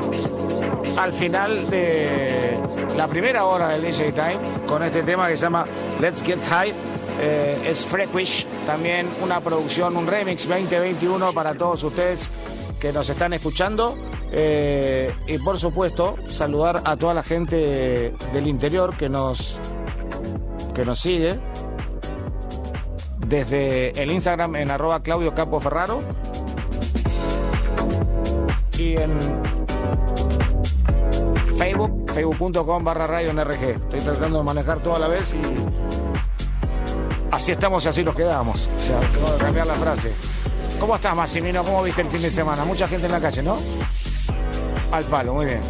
al final de la primera hora del DJ Time con este tema que se llama Let's Get High. Eh, es Freakish, también una producción, un remix 2021 para todos ustedes que nos están escuchando. Eh, y por supuesto, saludar a toda la gente del interior que nos, que nos sigue desde el Instagram en arroba Claudio Ferraro en Facebook, facebook.com barra radio NRG. Estoy tratando de manejar todo a la vez y así estamos y así nos quedamos. O cambiar la frase. ¿Cómo estás, Massimino? ¿Cómo viste el fin de semana? Mucha gente en la calle, ¿no? Al palo, muy bien.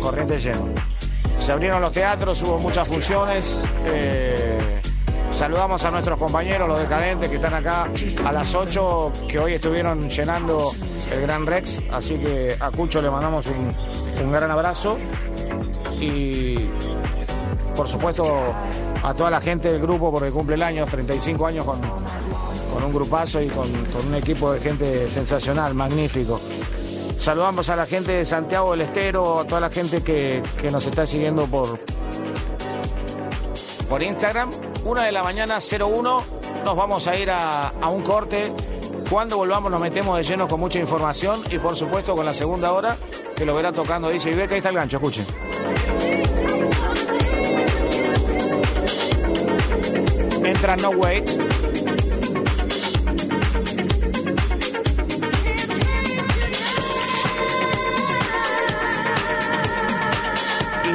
Corriente lleno. Se abrieron los teatros, hubo muchas funciones. Eh, saludamos a nuestros compañeros, los decadentes que están acá a las 8, que hoy estuvieron llenando el gran Rex. Así que a Cucho le mandamos un, gran abrazo. Y por supuesto a toda la gente del grupo porque cumple el año, 35 años con, con un grupazo y con, un equipo de gente sensacional, magnífico. Saludamos a la gente de Santiago del Estero, a toda la gente que, que nos está siguiendo por, por Instagram. Una de la mañana 01. Nos vamos a ir a, a un corte. Cuando volvamos nos metemos de lleno con mucha información y por supuesto con la segunda hora que lo verá tocando dice que ahí está el gancho, escuchen. Entra No Wait.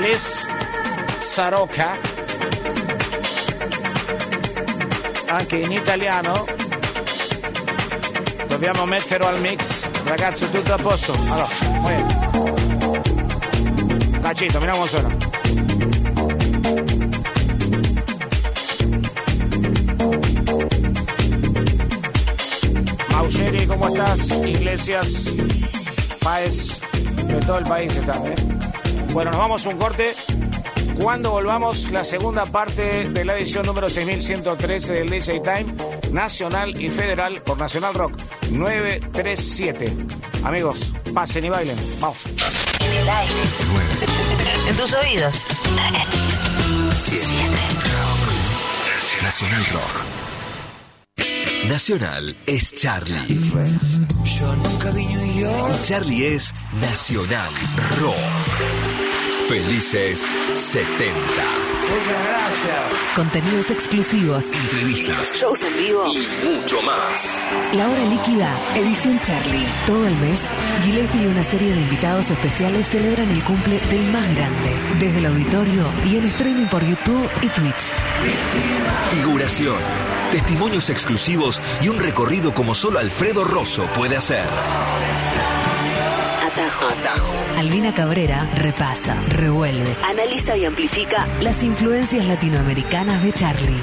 Liz Saroca, anche in italiano. Dobbiamo metterlo al mix. Ragazzi, tutto a posto. Allora, muy bien. Cachito, mira cómo suena. Maucheri, ¿cómo estás? Iglesias, Paez, de todo el país están, ¿eh? Bueno, nos vamos a un corte. Cuando volvamos, la segunda parte de la edición número 6113 del DJ Time, nacional y federal por Nacional Rock 937. Amigos, pasen y bailen. Vamos. En el aire. En tus oídos. Siete. Nacional Rock. Nacional es Charlie. Yo nunca vi New York. Y Charlie es Nacional Rock. Felices 70. Contenidos exclusivos. Entrevistas Shows en vivo. y mucho más. La hora líquida, edición Charlie. Todo el mes, Gillespie y una serie de invitados especiales celebran el cumple del más grande. Desde el auditorio y en streaming por YouTube y Twitch. Figuración. Testimonios exclusivos y un recorrido como solo Alfredo Rosso puede hacer. Atajo. Atajo. Albina Cabrera repasa, revuelve, analiza y amplifica las influencias latinoamericanas de Charlie.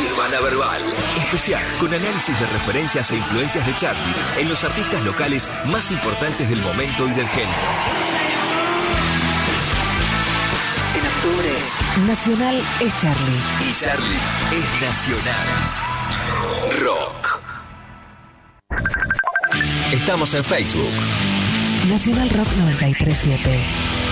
Nirvana Verbal. Especial con análisis de referencias e influencias de Charlie en los artistas locales más importantes del momento y del género. En octubre, Nacional es Charlie. Y Charlie es nacional. Rock. Estamos en Facebook. Nacional Rock 937.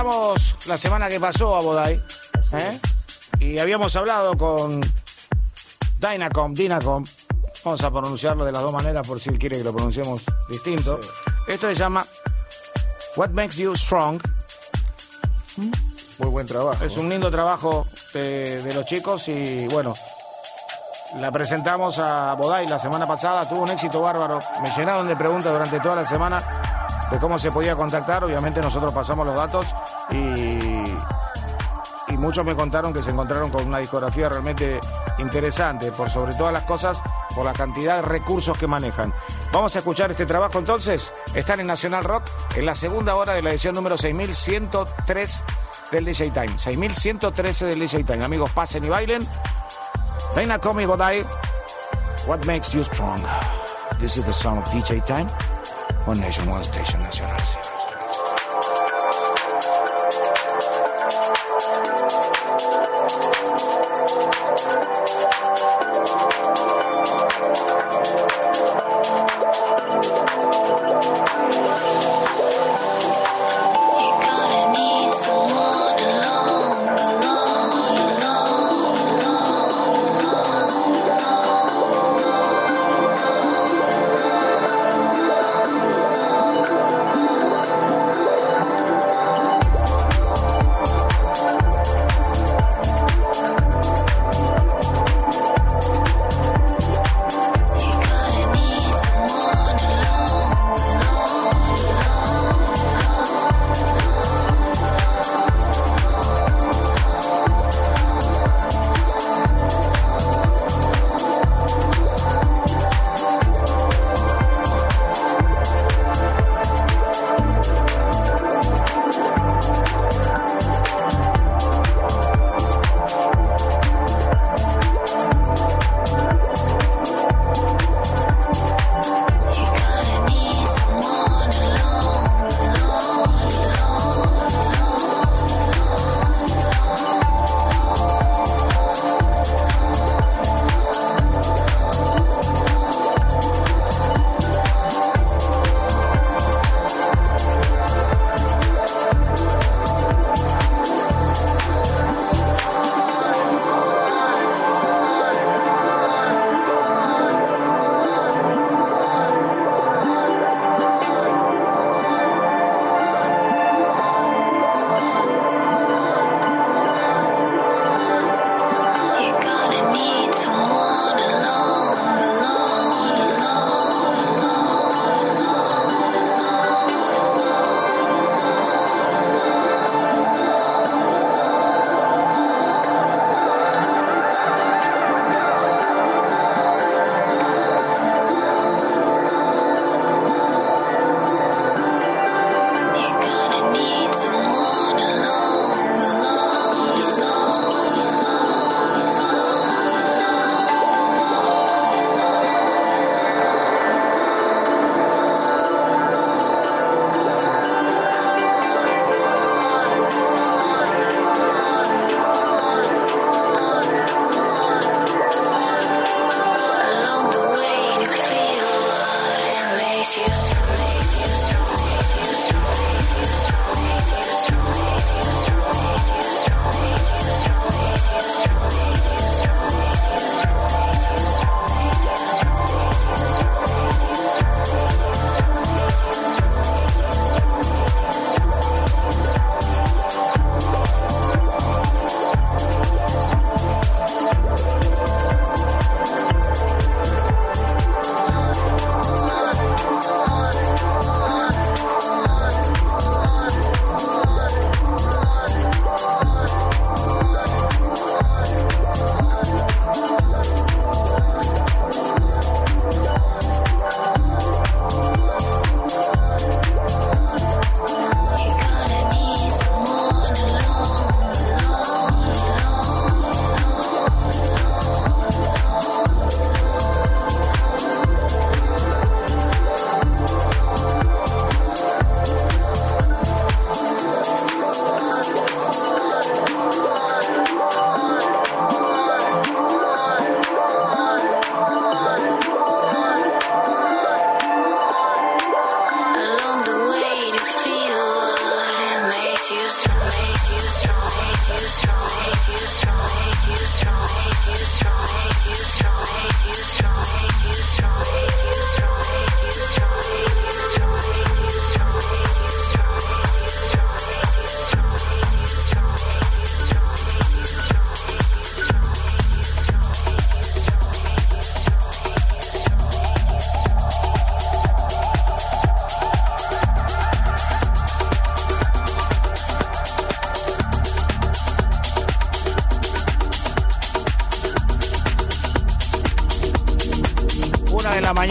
La presentamos la semana que pasó a Bodai. ¿eh? Y habíamos hablado con Dynacom, Dynacom. Vamos a pronunciarlo de las dos maneras por si él quiere que lo pronunciemos distinto. Esto se llama What Makes You Strong. Muy buen trabajo. Es un lindo trabajo de, de los chicos y bueno, la presentamos a Bodai la semana pasada, tuvo un éxito bárbaro. Me llenaron de preguntas durante toda la semana de cómo se podía contactar. Obviamente nosotros pasamos los datos y, muchos me contaron que se encontraron con una discografía realmente interesante, por sobre todas las cosas, por la cantidad de recursos que manejan. Vamos a escuchar este trabajo entonces. Están en Nacional Rock en la segunda hora de la edición número 6103 del DJ Time. 6113 del DJ Time. Amigos, pasen y bailen. Reina Comi Bodai. What makes you strong? This is the sound of DJ Time. One Nation, One Station Nacional.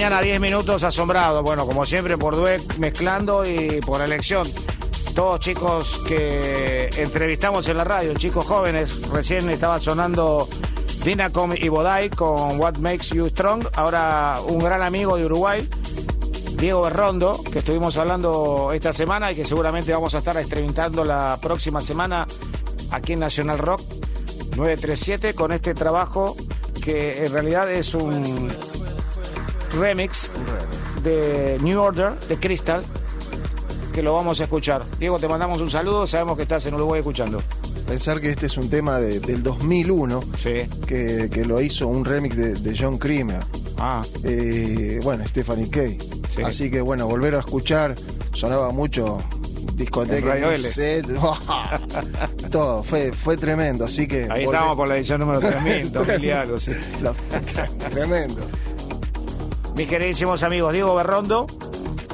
Mañana, 10 minutos, asombrado. Bueno, como siempre, por Dueck mezclando y por elección. Todos chicos que entrevistamos en la radio, chicos jóvenes. Recién estaba sonando Dinacom y Bodai con What Makes You Strong. Ahora un gran amigo de Uruguay, Diego Berrondo, que estuvimos hablando esta semana y que seguramente vamos a estar entrevistando la próxima semana aquí en Nacional Rock 937 con este trabajo que en realidad es un remix de New Order de Crystal que lo vamos a escuchar. Diego, te mandamos un saludo, sabemos que estás en Uruguay escuchando. Pensar que este es un tema de- del 2001, Sí. que, que lo hizo un remix de, de John Creamer. Ah, Eh, bueno, Stephanie Kay. Sí. Así que bueno, volver a escuchar, sonaba mucho discoteca, set, todo, fue, fue tremendo, así que... ahí volver- estamos por la edición número 3000, 2000 y algo, sí. Lo- tremendo. Mis queridísimos amigos, Diego Berrondo,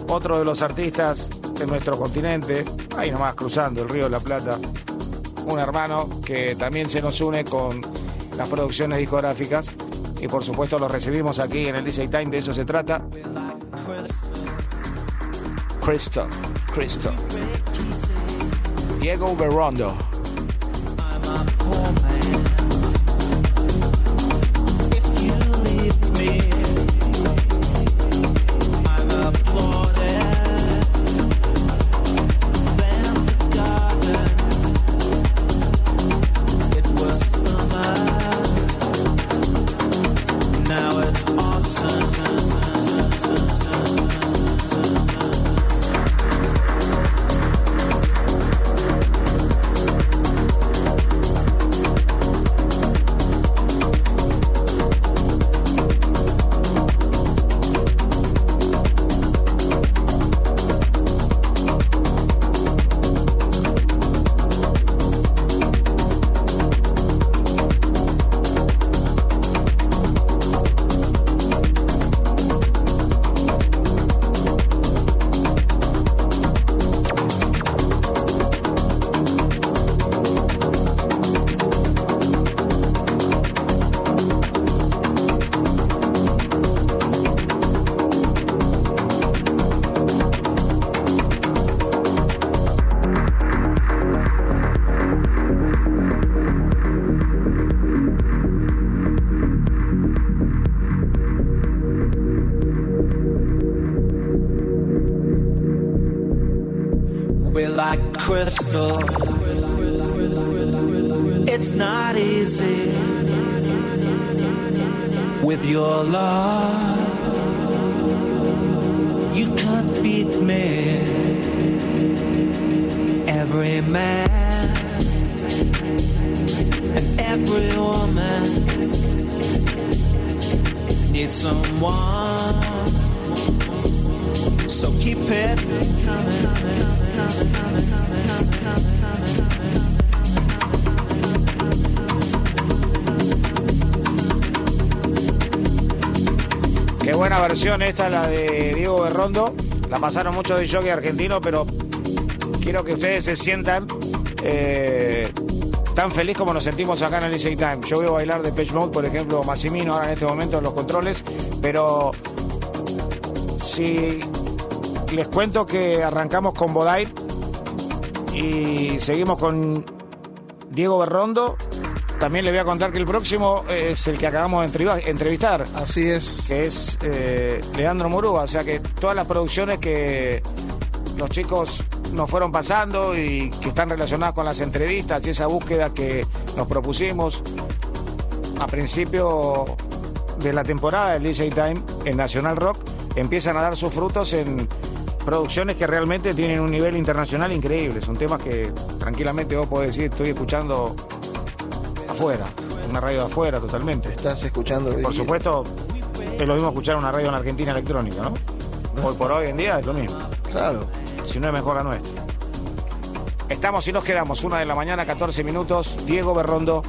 otro de los artistas de nuestro continente, ahí nomás cruzando el río de la Plata, un hermano que también se nos une con las producciones discográficas y por supuesto lo recibimos aquí en el DJ Time, de eso se trata. Crystal, Crystal. Diego Berrondo. Crystal. It's not easy with your love. Versión esta, la de Diego Berrondo. La pasaron muchos de jockey argentino, pero quiero que ustedes se sientan eh, tan feliz como nos sentimos acá en el DJ Time. Yo veo bailar de Page Mode, por ejemplo, Massimino ahora en este momento en los controles, pero si les cuento que arrancamos con Bodai y seguimos con Diego Berrondo, también les voy a contar que el próximo es el que acabamos de entrevi- entrevistar Así es. que es eh, Leandro Murúa. O sea que todas las producciones que los chicos nos fueron pasando y que están relacionadas con las entrevistas y esa búsqueda que nos propusimos a principio de la temporada del DJ Time en Nacional Rock empiezan a dar sus frutos en producciones que realmente tienen un nivel internacional increíble. Son temas que tranquilamente vos podés decir, estoy escuchando afuera, una radio de afuera totalmente. Estás escuchando. Por y- supuesto, es lo mismo escuchar una radio en Argentina electrónica, ¿no? Hoy por hoy en día es lo mismo, Claro. si no es mejor la nuestra. Estamos y nos quedamos, una de la mañana, 14 minutos. Diego Berrondo,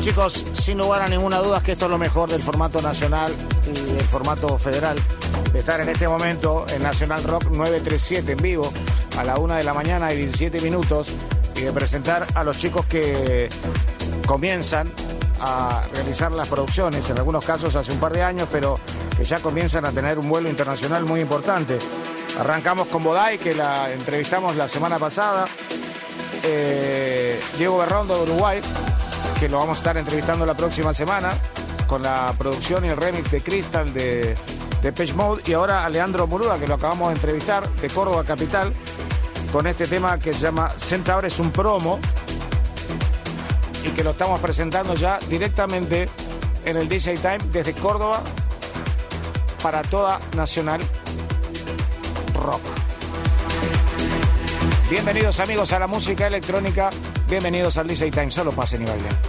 Chicos, sin lugar a ninguna duda es que esto es lo mejor del formato nacional y del formato federal. De estar en este momento en Nacional Rock 937 en vivo a la una de la mañana y 17 minutos y de presentar a los chicos que comienzan a realizar las producciones, en algunos casos hace un par de años, pero que ya comienzan a tener un vuelo internacional muy importante. Arrancamos con Bodai, que la entrevistamos la semana pasada. Eh, Diego Berrondo de Uruguay, que lo vamos a estar entrevistando la próxima semana, con la producción y el remix de Crystal de, de Page Mode. Y ahora a Leandro Muruda, que lo acabamos de entrevistar, de Córdoba Capital, con este tema que se llama Centaur es un promo y que lo estamos presentando ya directamente en el DJ Time desde Córdoba para toda Nacional Rock. Bienvenidos amigos a la música electrónica, bienvenidos al DJ Time, solo pasen y bailen.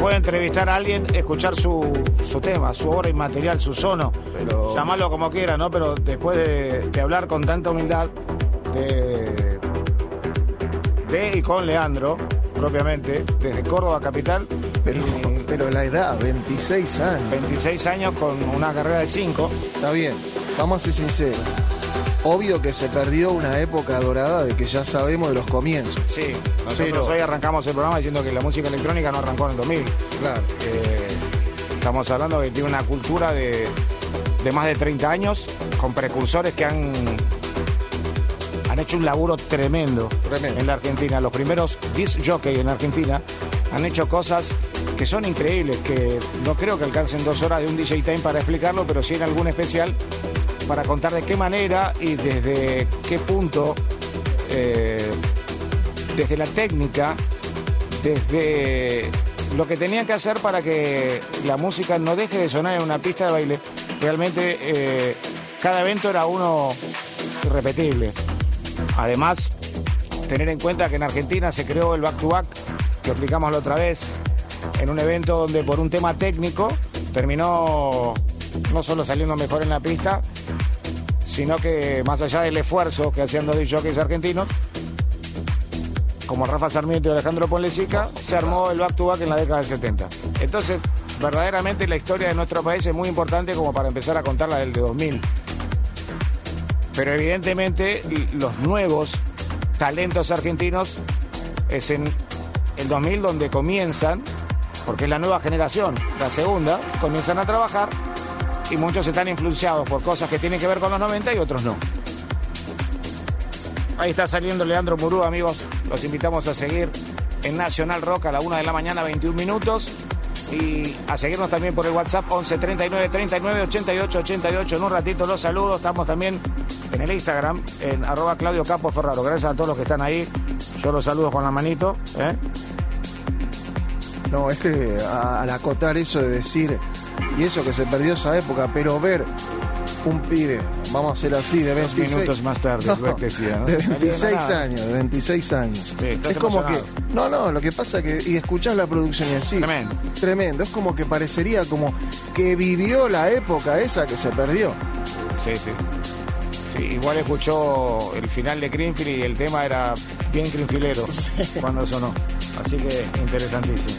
Qué lindo después de entrevistar a alguien, escuchar su, su tema, su obra inmaterial, su sono. Pero- Llamarlo como quiera, ¿no? Pero después de, de hablar con tanta humildad de, de y con Leandro, propiamente, desde Córdoba Capital, Pero, y pero la edad, 26 años. 26 años con una carrera de 5. Está bien, vamos a ser sinceros. Obvio que se perdió una época dorada de que ya sabemos de los comienzos. Sí, nosotros Pero- hoy arrancamos el programa diciendo que la música electrónica no arrancó en el 2000. Claro. Eh, estamos hablando de que tiene una cultura de, de más de 30 años, con precursores que han, han hecho un laburo tremendo, Tremendo. en la Argentina. Los primeros disc jockey en Argentina han hecho cosas que son increíbles, que no creo que alcancen dos horas de un DJ Time para explicarlo, pero sí en algún especial para contar de qué manera y desde qué punto, eh, desde la técnica, desde lo que tenían que hacer para que la música no deje de sonar en una pista de baile. Realmente eh, cada evento era uno irrepetible. Además, tener en cuenta que en Argentina se creó el back to back, que explicamos la otra vez, en un evento donde por un tema técnico terminó no solo saliendo mejor en la pista, sino que más allá del esfuerzo que hacían dos jockeys argentinos, como Rafa Sarmiento y Alejandro Ponlecica, se armó el back to back en la década del 70. Entonces, verdaderamente la historia de nuestro país es muy importante como para empezar a contarla del de 2000. Pero evidentemente los nuevos talentos argentinos es en el 2000 donde comienzan, porque es la nueva generación, la segunda, comienzan a trabajar y muchos están influenciados por cosas que tienen que ver con los 90 y otros no. Ahí está saliendo Leandro Murú, amigos. Los invitamos a seguir en Nacional Rock a la 1 de la mañana, 21 minutos. Y a seguirnos también por el WhatsApp 11 39 39 88 88. En un ratito los saludos. Estamos también en el Instagram, en arroba Claudio. Gracias a todos los que están ahí. Yo los saludo con la manito. ¿eh? No, es que al acotar eso de decir, y eso que se perdió esa época, pero ver un pibe, vamos a hacer así, de Dos 26 minutos más tarde, No, Beck decía, ¿no? de Salió de la 26 nada. años, de 26 años. Sí, es como que, no, no, lo que pasa es que, y escuchás la producción y así, Tremendo. tremendo, es como que parecería como que vivió la época esa que se perdió. Sí, sí. Sí, igual escuchó el final de Greenfield y el tema era bien greenfilero cuando sonó. Así que interesantísimo.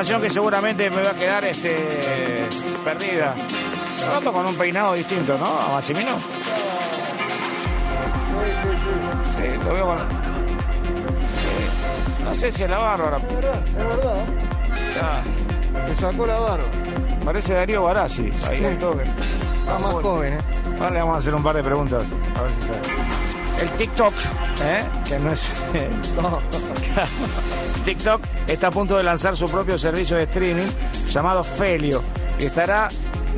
Información que seguramente me va a quedar este, perdida. Pronto con un peinado distinto, ¿no? A Massimino. Sí, lo veo con. Sí. No sé si es la barba ahora. Es verdad, es verdad. Ya, Se sacó la barba. Parece Darío Barassi. Ahí un toque. Está más joven, ¿eh? Ahora le vamos a hacer un par de preguntas. A ver si sabe. El TikTok, ¿eh? que no es. No. TikTok está a punto de lanzar su propio servicio de streaming llamado Felio. Y estará.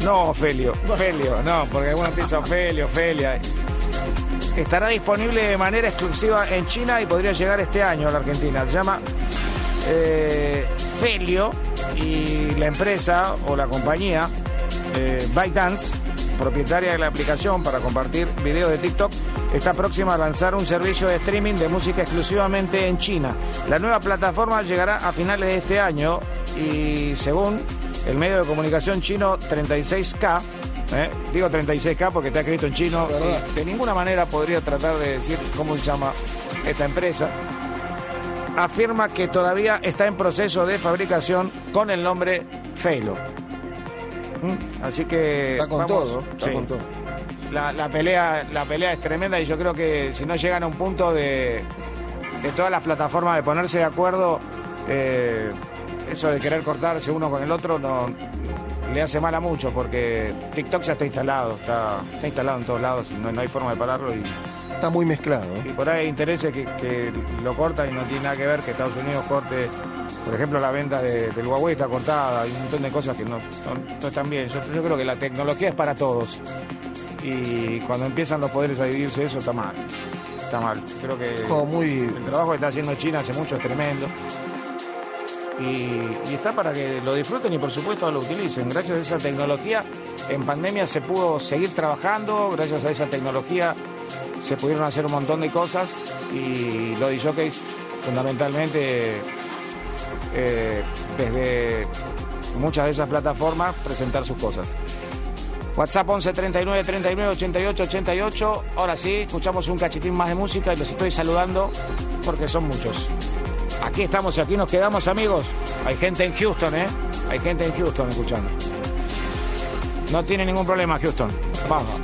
No, Ofelio. Felio, no, porque algunos piensan Ofelio, Ofelia. Estará disponible de manera exclusiva en China y podría llegar este año a la Argentina. Se llama eh, Felio y la empresa o la compañía eh, ByteDance, propietaria de la aplicación para compartir videos de TikTok, está próxima a lanzar un servicio de streaming de música exclusivamente en China. La nueva plataforma llegará a finales de este año y según el medio de comunicación chino 36K, ¿eh? digo 36K porque está escrito en chino, de ninguna manera podría tratar de decir cómo se llama esta empresa afirma que todavía está en proceso de fabricación con el nombre Felo. ¿Mm? Así que Está con vamos- todo, está sí. con todo. La, la pelea, la pelea es tremenda y yo creo que si no llegan a un punto de, de todas las plataformas de ponerse de acuerdo, eh, eso de querer cortarse uno con el otro no le hace mal a mucho porque TikTok ya está instalado, está, está instalado en todos lados, no, no hay forma de pararlo y, Está muy mezclado. ¿eh? y por ahí hay intereses que, que lo cortan y no tiene nada que ver que Estados Unidos corte, por ejemplo, la venta de- del Huawei está cortada, hay un montón de cosas que no, no- no están bien. Yo, yo creo que la tecnología es para todos. Y cuando empiezan los poderes a dividirse, eso está mal. Está mal. Creo que muy. el trabajo que está haciendo China hace mucho es tremendo. Y, y está para que lo disfruten y por supuesto lo utilicen. Gracias a esa tecnología, en pandemia se pudo seguir trabajando, gracias a esa tecnología se pudieron hacer un montón de cosas y los DJs fundamentalmente eh, desde muchas de esas plataformas presentar sus cosas. WhatsApp 11 39 39 88 88. Ahora sí, escuchamos un cachitín más de música y los estoy saludando porque son muchos. Aquí estamos aquí nos quedamos, amigos. Hay gente en Houston, ¿eh? Hay gente en Houston escuchando. No tiene ningún problema, Houston. Vamos.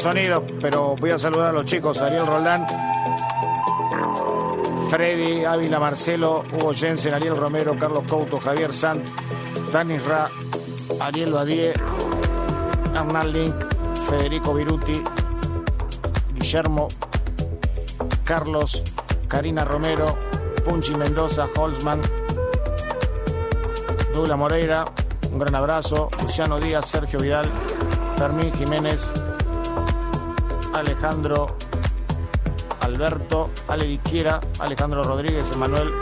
Los sonidos, pero voy a saludar a los chicos. Ariel Roldán, Freddy, Ávila, Marcelo, Hugo Jensen, Ariel Romero, Carlos Couto, Javier Sant, Dani Ra, Ariel Badie, Hernán Link, Federico Viruti, Guillermo, Carlos, Karina Romero, Punchi Mendoza, Holzman, Douglas Moreira, un gran abrazo, Luciano Díaz, Sergio Vidal, Fermín Jiménez, Alejandro Alberto, Ale Viquiera, Alejandro Rodríguez, Emanuel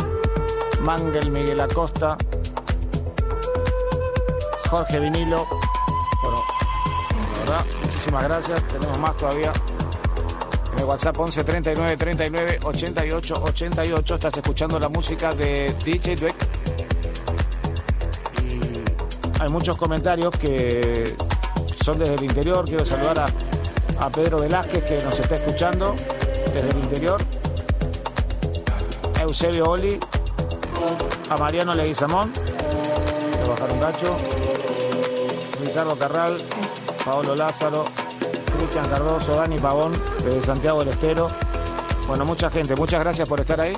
Mangel, Miguel Acosta, Jorge Vinilo. Bueno, muchísimas gracias. Tenemos más todavía. En el WhatsApp 11 39 39 88 88 estás escuchando la música de DJ Dweck. Hay muchos comentarios que son desde el interior. Quiero saludar a, a Pedro Velázquez que nos está escuchando desde el interior. Eusebio Oli. A Mariano Leguizamón. Voy a bajar un cacho. Ricardo Carral. Paolo Lázaro. Cristian Cardoso, Dani Pavón, desde Santiago del Estero. Bueno, mucha gente, muchas gracias por estar ahí.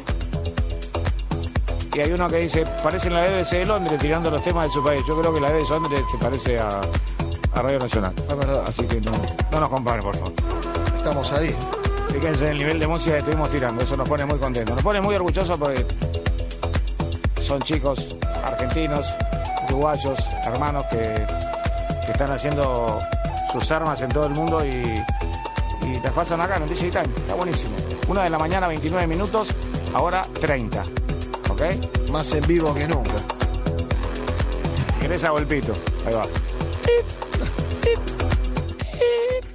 Y hay uno que dice, parece la BBC de Londres tirando los temas de su país. Yo creo que la BBC de Londres se parece a, a Radio Nacional. Es verdad. Así que no, no nos comparen, por favor. Estamos ahí. Fíjense en el nivel de música que estuvimos tirando. Eso nos pone muy contentos. Nos pone muy orgullosos porque son chicos argentinos, uruguayos, hermanos que, que están haciendo sus armas en todo el mundo y, y las pasan acá en el DJ Time. Está buenísimo. Una de la mañana, 29 minutos, ahora 30. ¿Ok? Más en vivo que nunca. Si querés hago el pito. Ahí va. Hay momentos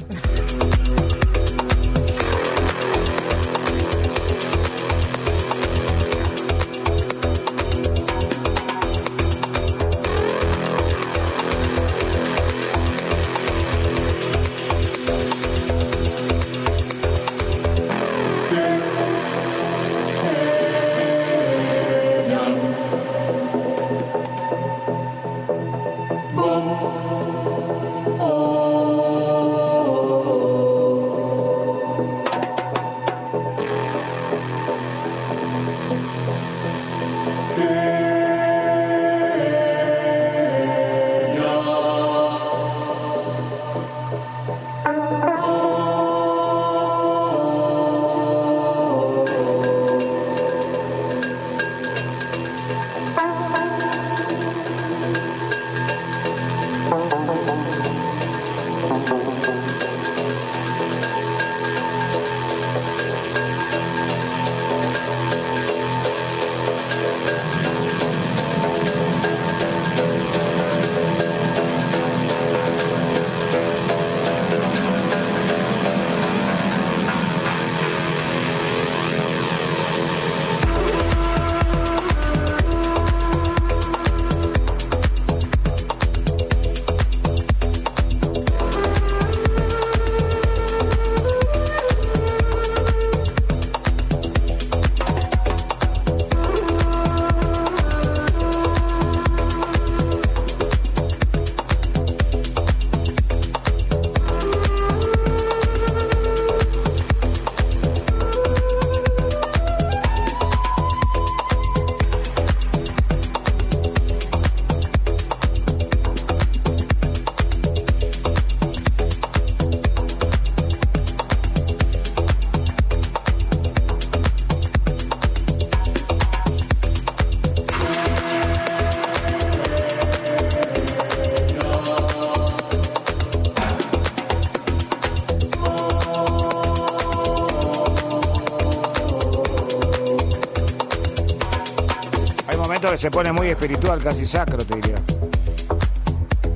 que se pone muy espiritual, casi sacro, te diría.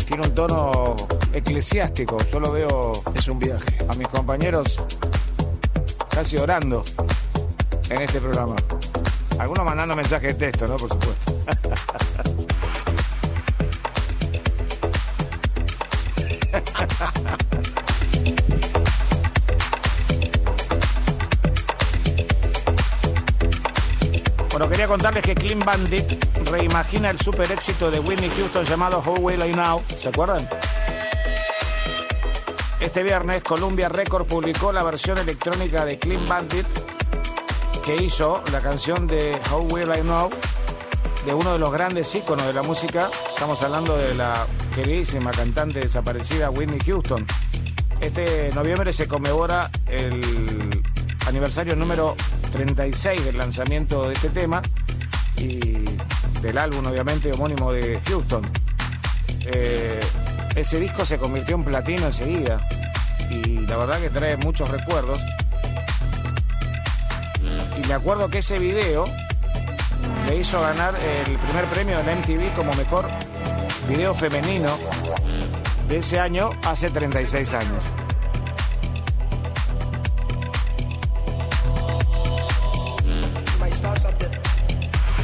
Tiene un tono eclesiástico. Yo lo veo Es un viaje. a mis compañeros casi orando en este programa. Algunos mandando mensajes de texto, ¿no? Por Bueno, quería contarles que Clean Bandit reimagina el super éxito de Whitney Houston llamado How Will I Now. ¿Se acuerdan? Este viernes Columbia Record publicó la versión electrónica de Clean Bandit que hizo la canción de How Will I Know de uno de los grandes íconos de la música. Estamos hablando de la queridísima cantante desaparecida Whitney Houston. Este noviembre se conmemora el aniversario número 36 del lanzamiento de este tema y del álbum obviamente homónimo de Houston. Eh, ese disco se convirtió en platino enseguida y la verdad que trae muchos recuerdos. Y me acuerdo que ese video le hizo ganar el primer premio de MTV como mejor video femenino de ese año hace 36 años.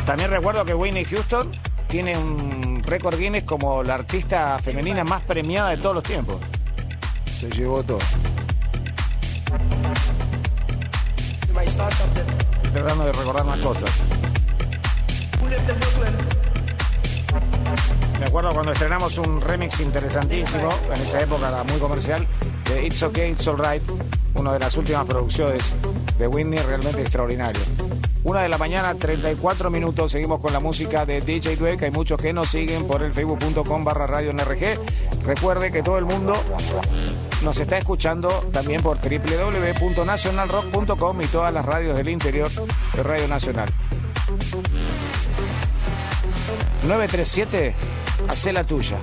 También recuerdo que Whitney Houston tiene un récord Guinness como la artista femenina más premiada de todos los tiempos. Se llevó todo. Estoy tratando de recordar más cosas. Me acuerdo cuando estrenamos un remix interesantísimo, en esa época era muy comercial, de It's Okay, It's Alright, una de las últimas producciones de Whitney, realmente extraordinario. Una de la mañana, 34 minutos, seguimos con la música de DJ Dweck. Hay muchos que nos siguen por el facebook.com barra radio NRG. Recuerde que todo el mundo nos está escuchando también por www.nationalrock.com y todas las radios del interior de Radio Nacional. 937, hace la tuya.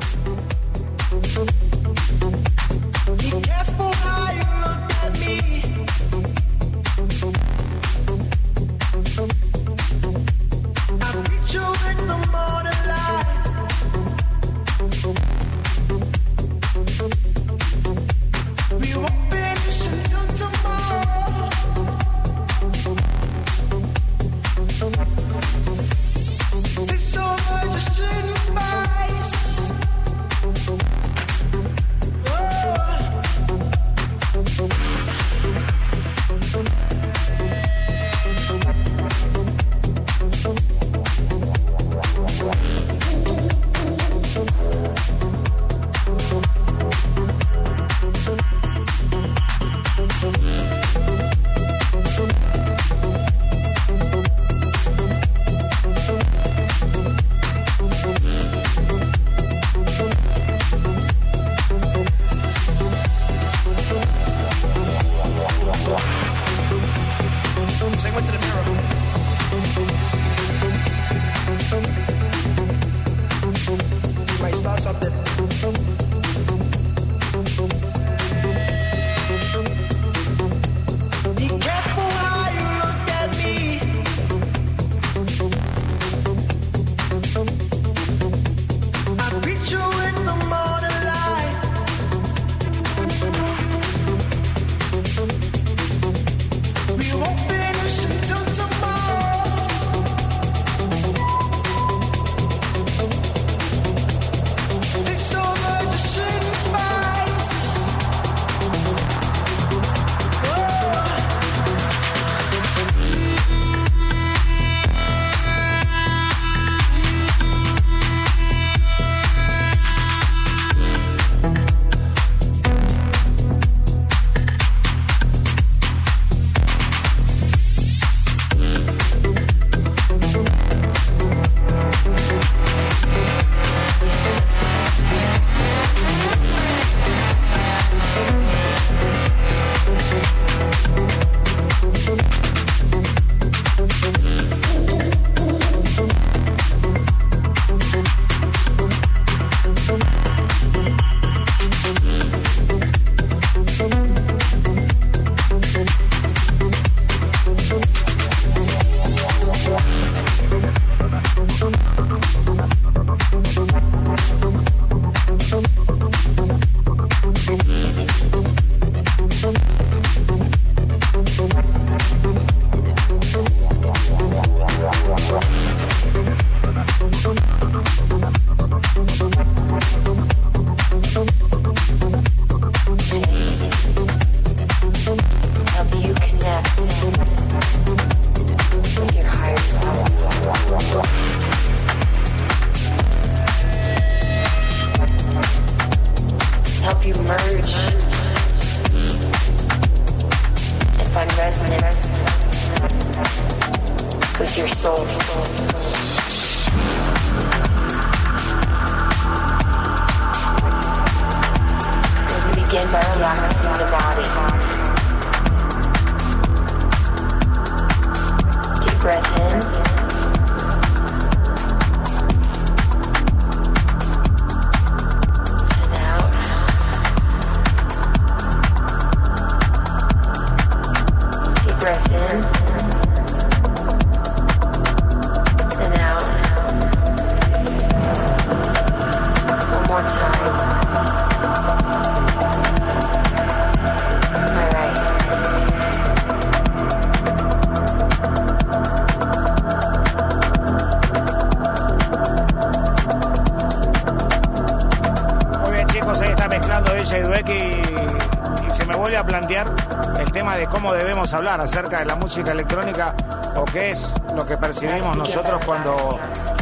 Hablar acerca de la música electrónica o qué es lo que percibimos nosotros cuando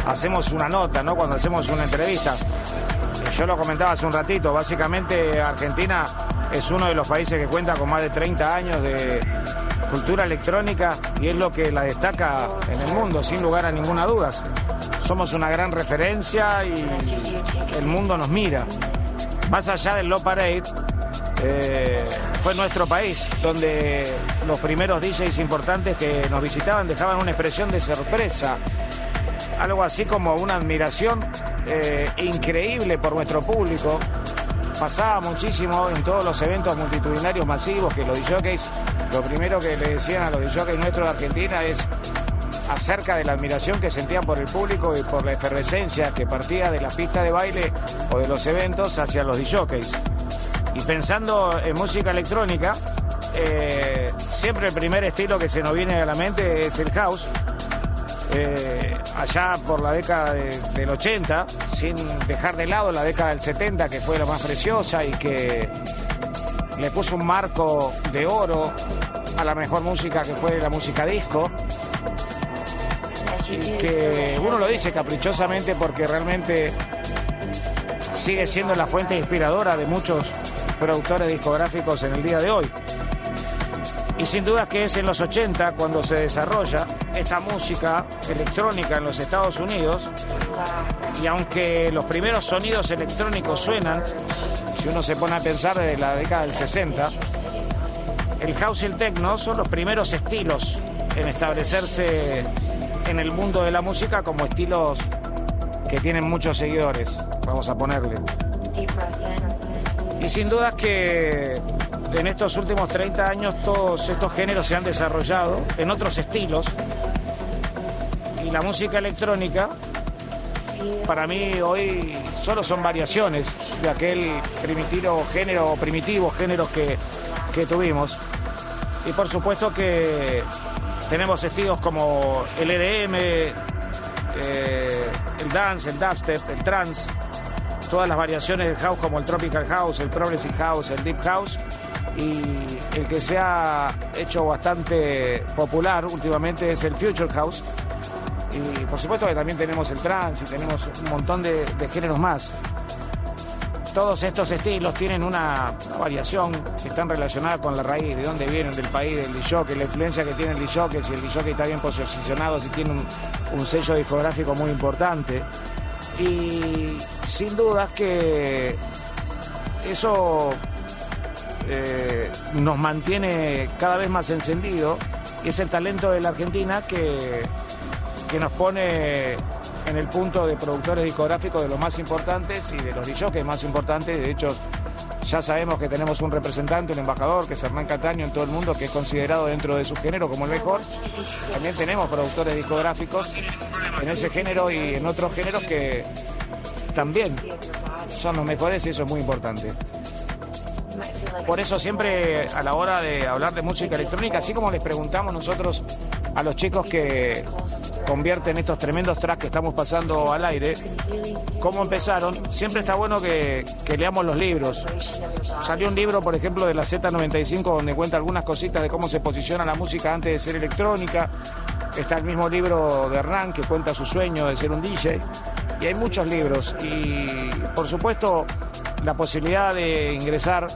hacemos una nota, ¿no? Cuando hacemos una entrevista. Yo lo comentaba hace un ratito, básicamente Argentina es uno de los países que cuenta con más de 30 años de cultura electrónica y es lo que la destaca en el mundo, sin lugar a ninguna duda. Somos una gran referencia y el mundo nos mira. Más allá del Low Parade, eh, fue nuestro país donde los primeros DJs importantes que nos visitaban dejaban una expresión de sorpresa, algo así como una admiración eh, increíble por nuestro público. Pasaba muchísimo en todos los eventos multitudinarios masivos que los DJs, lo primero que le decían a los DJs nuestros de Argentina es acerca de la admiración que sentían por el público y por la efervescencia que partía de la pista de baile o de los eventos hacia los DJs. Y pensando en música electrónica, eh, siempre el primer estilo que se nos viene a la mente es el house. Eh, allá por la década de- del 80, sin dejar de lado la década del 70, que fue la más preciosa y que le puso un marco de oro a la mejor música que fue la música disco y que uno lo dice caprichosamente porque realmente sigue siendo la fuente inspiradora de muchos productores discográficos en el día de hoy. Y sin duda que es en los 80 cuando se desarrolla esta música electrónica en los Estados Unidos y aunque los primeros sonidos electrónicos suenan, si uno se pone a pensar de la década del 60, el house y el techno son los primeros estilos en establecerse en el mundo de la música como estilos que tienen muchos seguidores, vamos a ponerle. Y sin duda que en estos últimos 30 años todos estos géneros se han desarrollado en otros estilos. Y la música electrónica, para mí hoy solo son variaciones de aquel primitivo género o primitivos géneros que, que tuvimos. Y por supuesto que tenemos estilos como el EDM, eh, el dance, el dubstep, el trance, todas las variaciones del house como el tropical house, el progressive house, el deep house y el que se ha hecho bastante popular últimamente es el future house y por supuesto que también tenemos el trance y tenemos un montón de, géneros más. Todos estos estilos tienen una, variación que están relacionada con la raíz, de dónde vienen, del país, del DJ, la influencia que tiene el DJ, si el DJ está bien posicionado, si tiene un, un sello discográfico muy importante. Y sin dudas que eso eh, nos mantiene cada vez más encendido y es el talento de la Argentina que, que nos pone en el punto de productores discográficos de los más importantes y de los DJs más importantes. De hecho, ya sabemos que tenemos un representante, un embajador, que es Hernán Cataño en todo el mundo, que es considerado dentro de su género como el mejor. También tenemos productores discográficos en ese género y en otros géneros que también son los mejores y eso es muy importante. Por eso siempre a la hora de hablar de música electrónica, así como les preguntamos nosotros a los chicos que convierten estos tremendos tracks que estamos pasando al aire, cómo empezaron, siempre está bueno que, leamos los libros. Salió un libro, por ejemplo, de la Z95 donde cuenta algunas cositas de cómo se posiciona la música antes de ser electrónica. Está el mismo libro de Hernán que cuenta su sueño de ser un DJ. Y hay muchos libros. Y por supuesto, la posibilidad de ingresar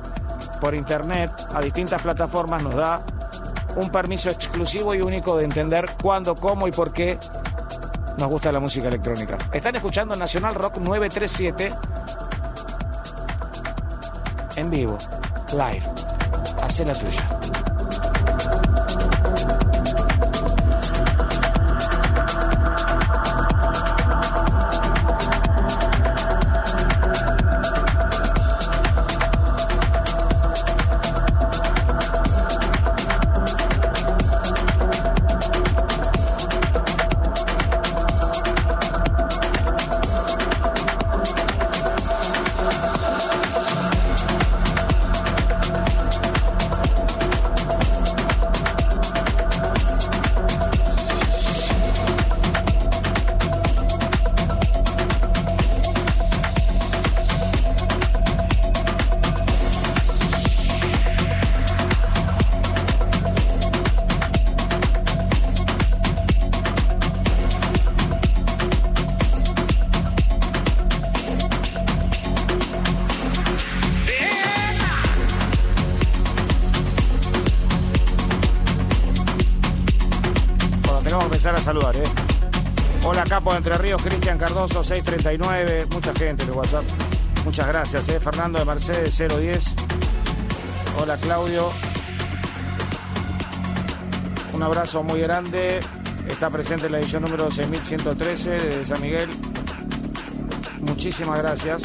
por internet a distintas plataformas nos da un permiso exclusivo y único de entender cuándo, cómo y por qué nos gusta la música electrónica. Están escuchando Nacional Rock 937 en vivo. Live. Hacé la tuya. A saludar, ¿eh? Hola, Capo de Entre Ríos, Cristian Cardoso, 639. Mucha gente en el WhatsApp. Muchas gracias, ¿eh? Fernando de Mercedes, 010. Hola, Claudio. Un abrazo muy grande. Está presente en la edición número 6113 de San Miguel. Muchísimas gracias.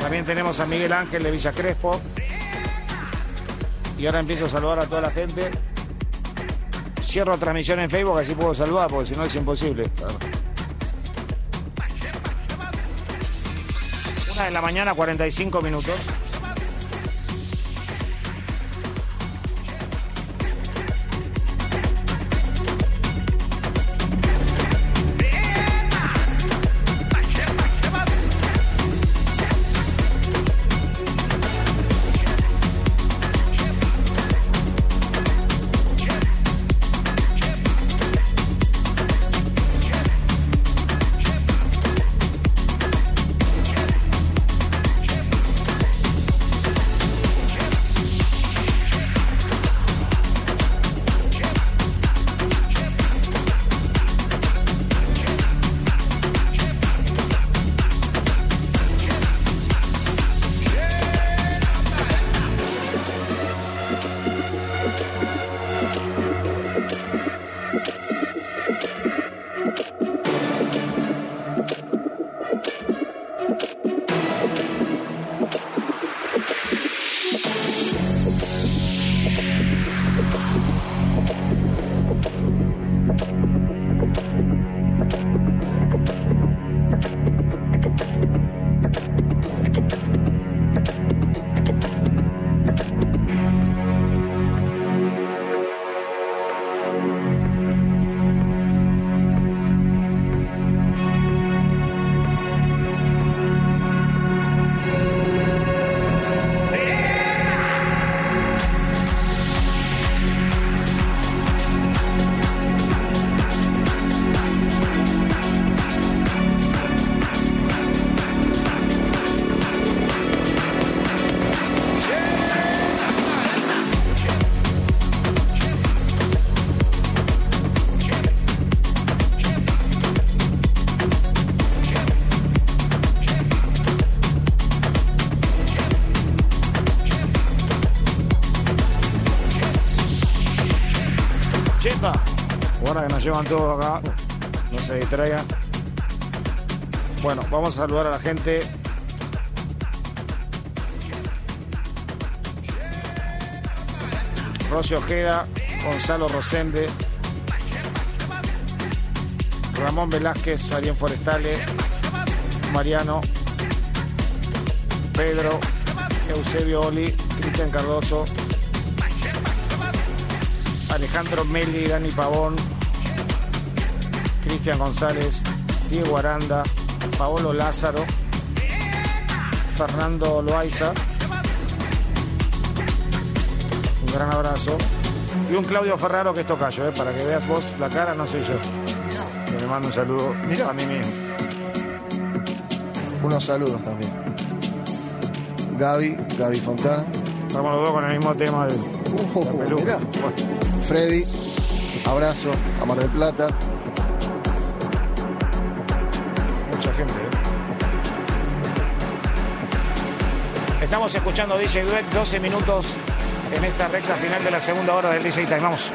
También tenemos a Miguel Ángel de Villa Crespo. Y ahora empiezo a saludar a toda la gente. Cierro transmisión en Facebook, así puedo saludar, porque si no es imposible. Una de la mañana, 45 minutos. Llevan todos acá. No se distraigan. Bueno, vamos a saludar a la gente. Rosy Ojeda, Gonzalo Rosende, Ramón Velázquez, Arián Forestales, Mariano, Pedro, Eusebio Oli, Cristian Cardoso, Alejandro Meli, Dani Pavón, Cristian González, Diego Aranda, Paolo Lázaro, Fernando Loaiza. Un gran abrazo. Y un Claudio Ferraro que es tocayo, ¿eh? para que veas vos la cara, no soy yo. Que me mando un saludo Mirá. a mí mismo. Unos saludos también. Gaby, Gaby Fontana. Estamos los dos con el mismo tema de Uh, Freddy, abrazo a Mar del Plata. Estamos escuchando DJ Duet, 12 minutos en esta recta final de la segunda hora del DJ Time. Vamos.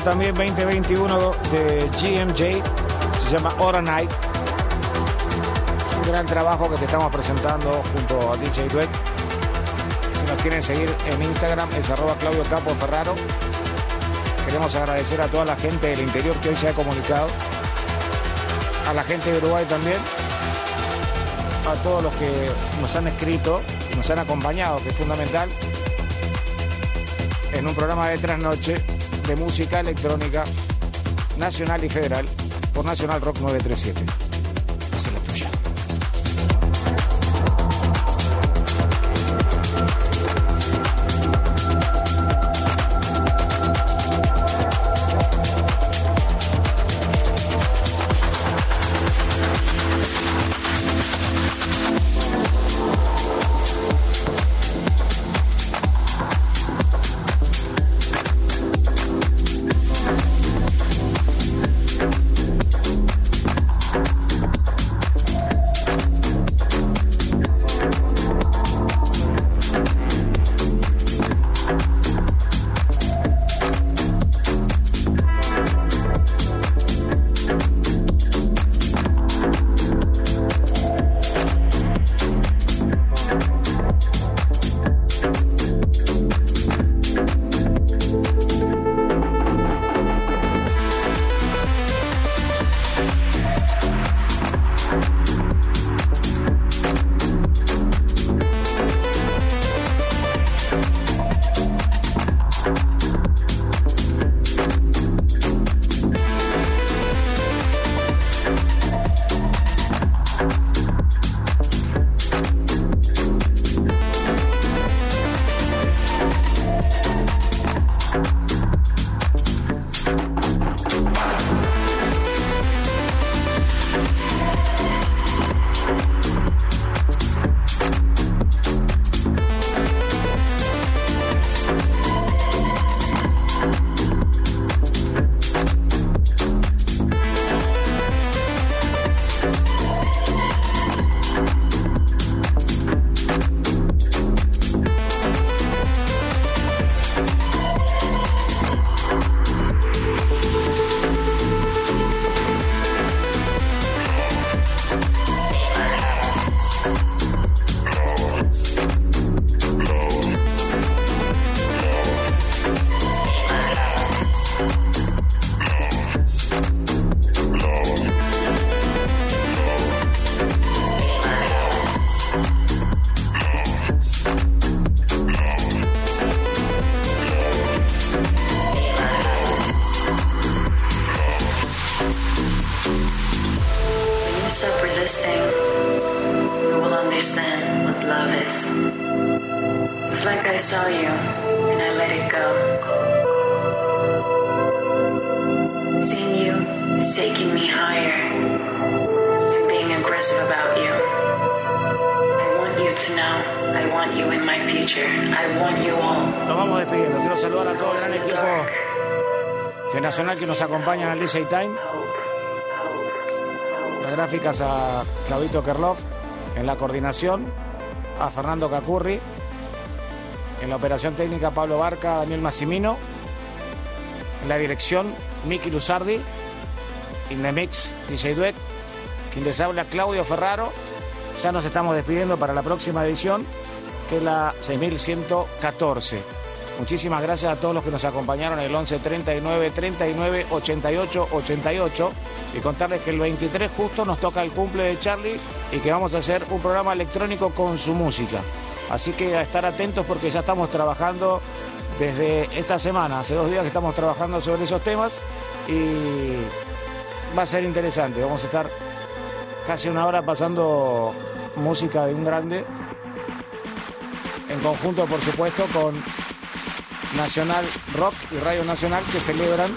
También 2021 de GMJ, se llama Hora Night. Un gran trabajo que te estamos presentando junto a DJ Dweck. Si nos quieren seguir en Instagram es arroba Claudio Campos Ferraro. Queremos agradecer a toda la gente del interior que hoy se ha comunicado. A la gente de Uruguay también. A todos los que nos han escrito, nos han acompañado, que es fundamental. En un programa de trasnoche de música electrónica nacional y federal por Nacional Rock 937. Time. Las gráficas a Claudito Kerlov en la coordinación, a Fernando Cacurri, en la operación técnica Pablo Barca, Daniel Massimino, en la dirección Miki Luzardi, in the mix DJ Duet, quien les habla Claudio Ferraro. Ya nos estamos despidiendo para la próxima edición, que es la 6114. Muchísimas gracias a todos los que nos acompañaron el 11 39 39 88 88 y contarles que el 23 justo nos toca el cumple de Charlie y que vamos a hacer un programa electrónico con su música. Así que a estar atentos porque ya estamos trabajando desde esta semana, hace dos días que estamos trabajando sobre esos temas y va a ser interesante. Vamos a estar casi una hora pasando música de un grande en conjunto, por supuesto, con Nacional Rock y Radio Nacional que celebran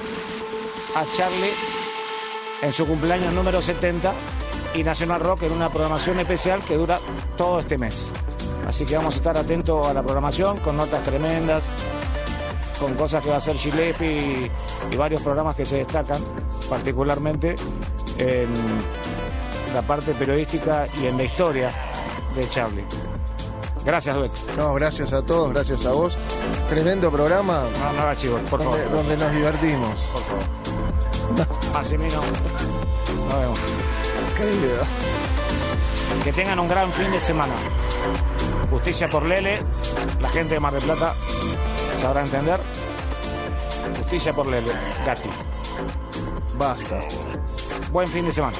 a Charlie en su cumpleaños número 70 y Nacional Rock en una programación especial que dura todo este mes. Así que vamos a estar atentos a la programación con notas tremendas, con cosas que va a hacer Gillespie y, y varios programas que se destacan, particularmente en la parte periodística y en la historia de Charlie. Gracias, Duet. No, gracias a todos, gracias a vos. Tremendo programa No, no haga chivos, por donde, favor. donde nos divertimos. Por favor. Más y menos. Nos vemos. Querido. Que tengan un gran fin de semana. Justicia por Lele. La gente de Mar del Plata sabrá entender. Justicia por Lele. Gatti. Basta. Buen fin de semana.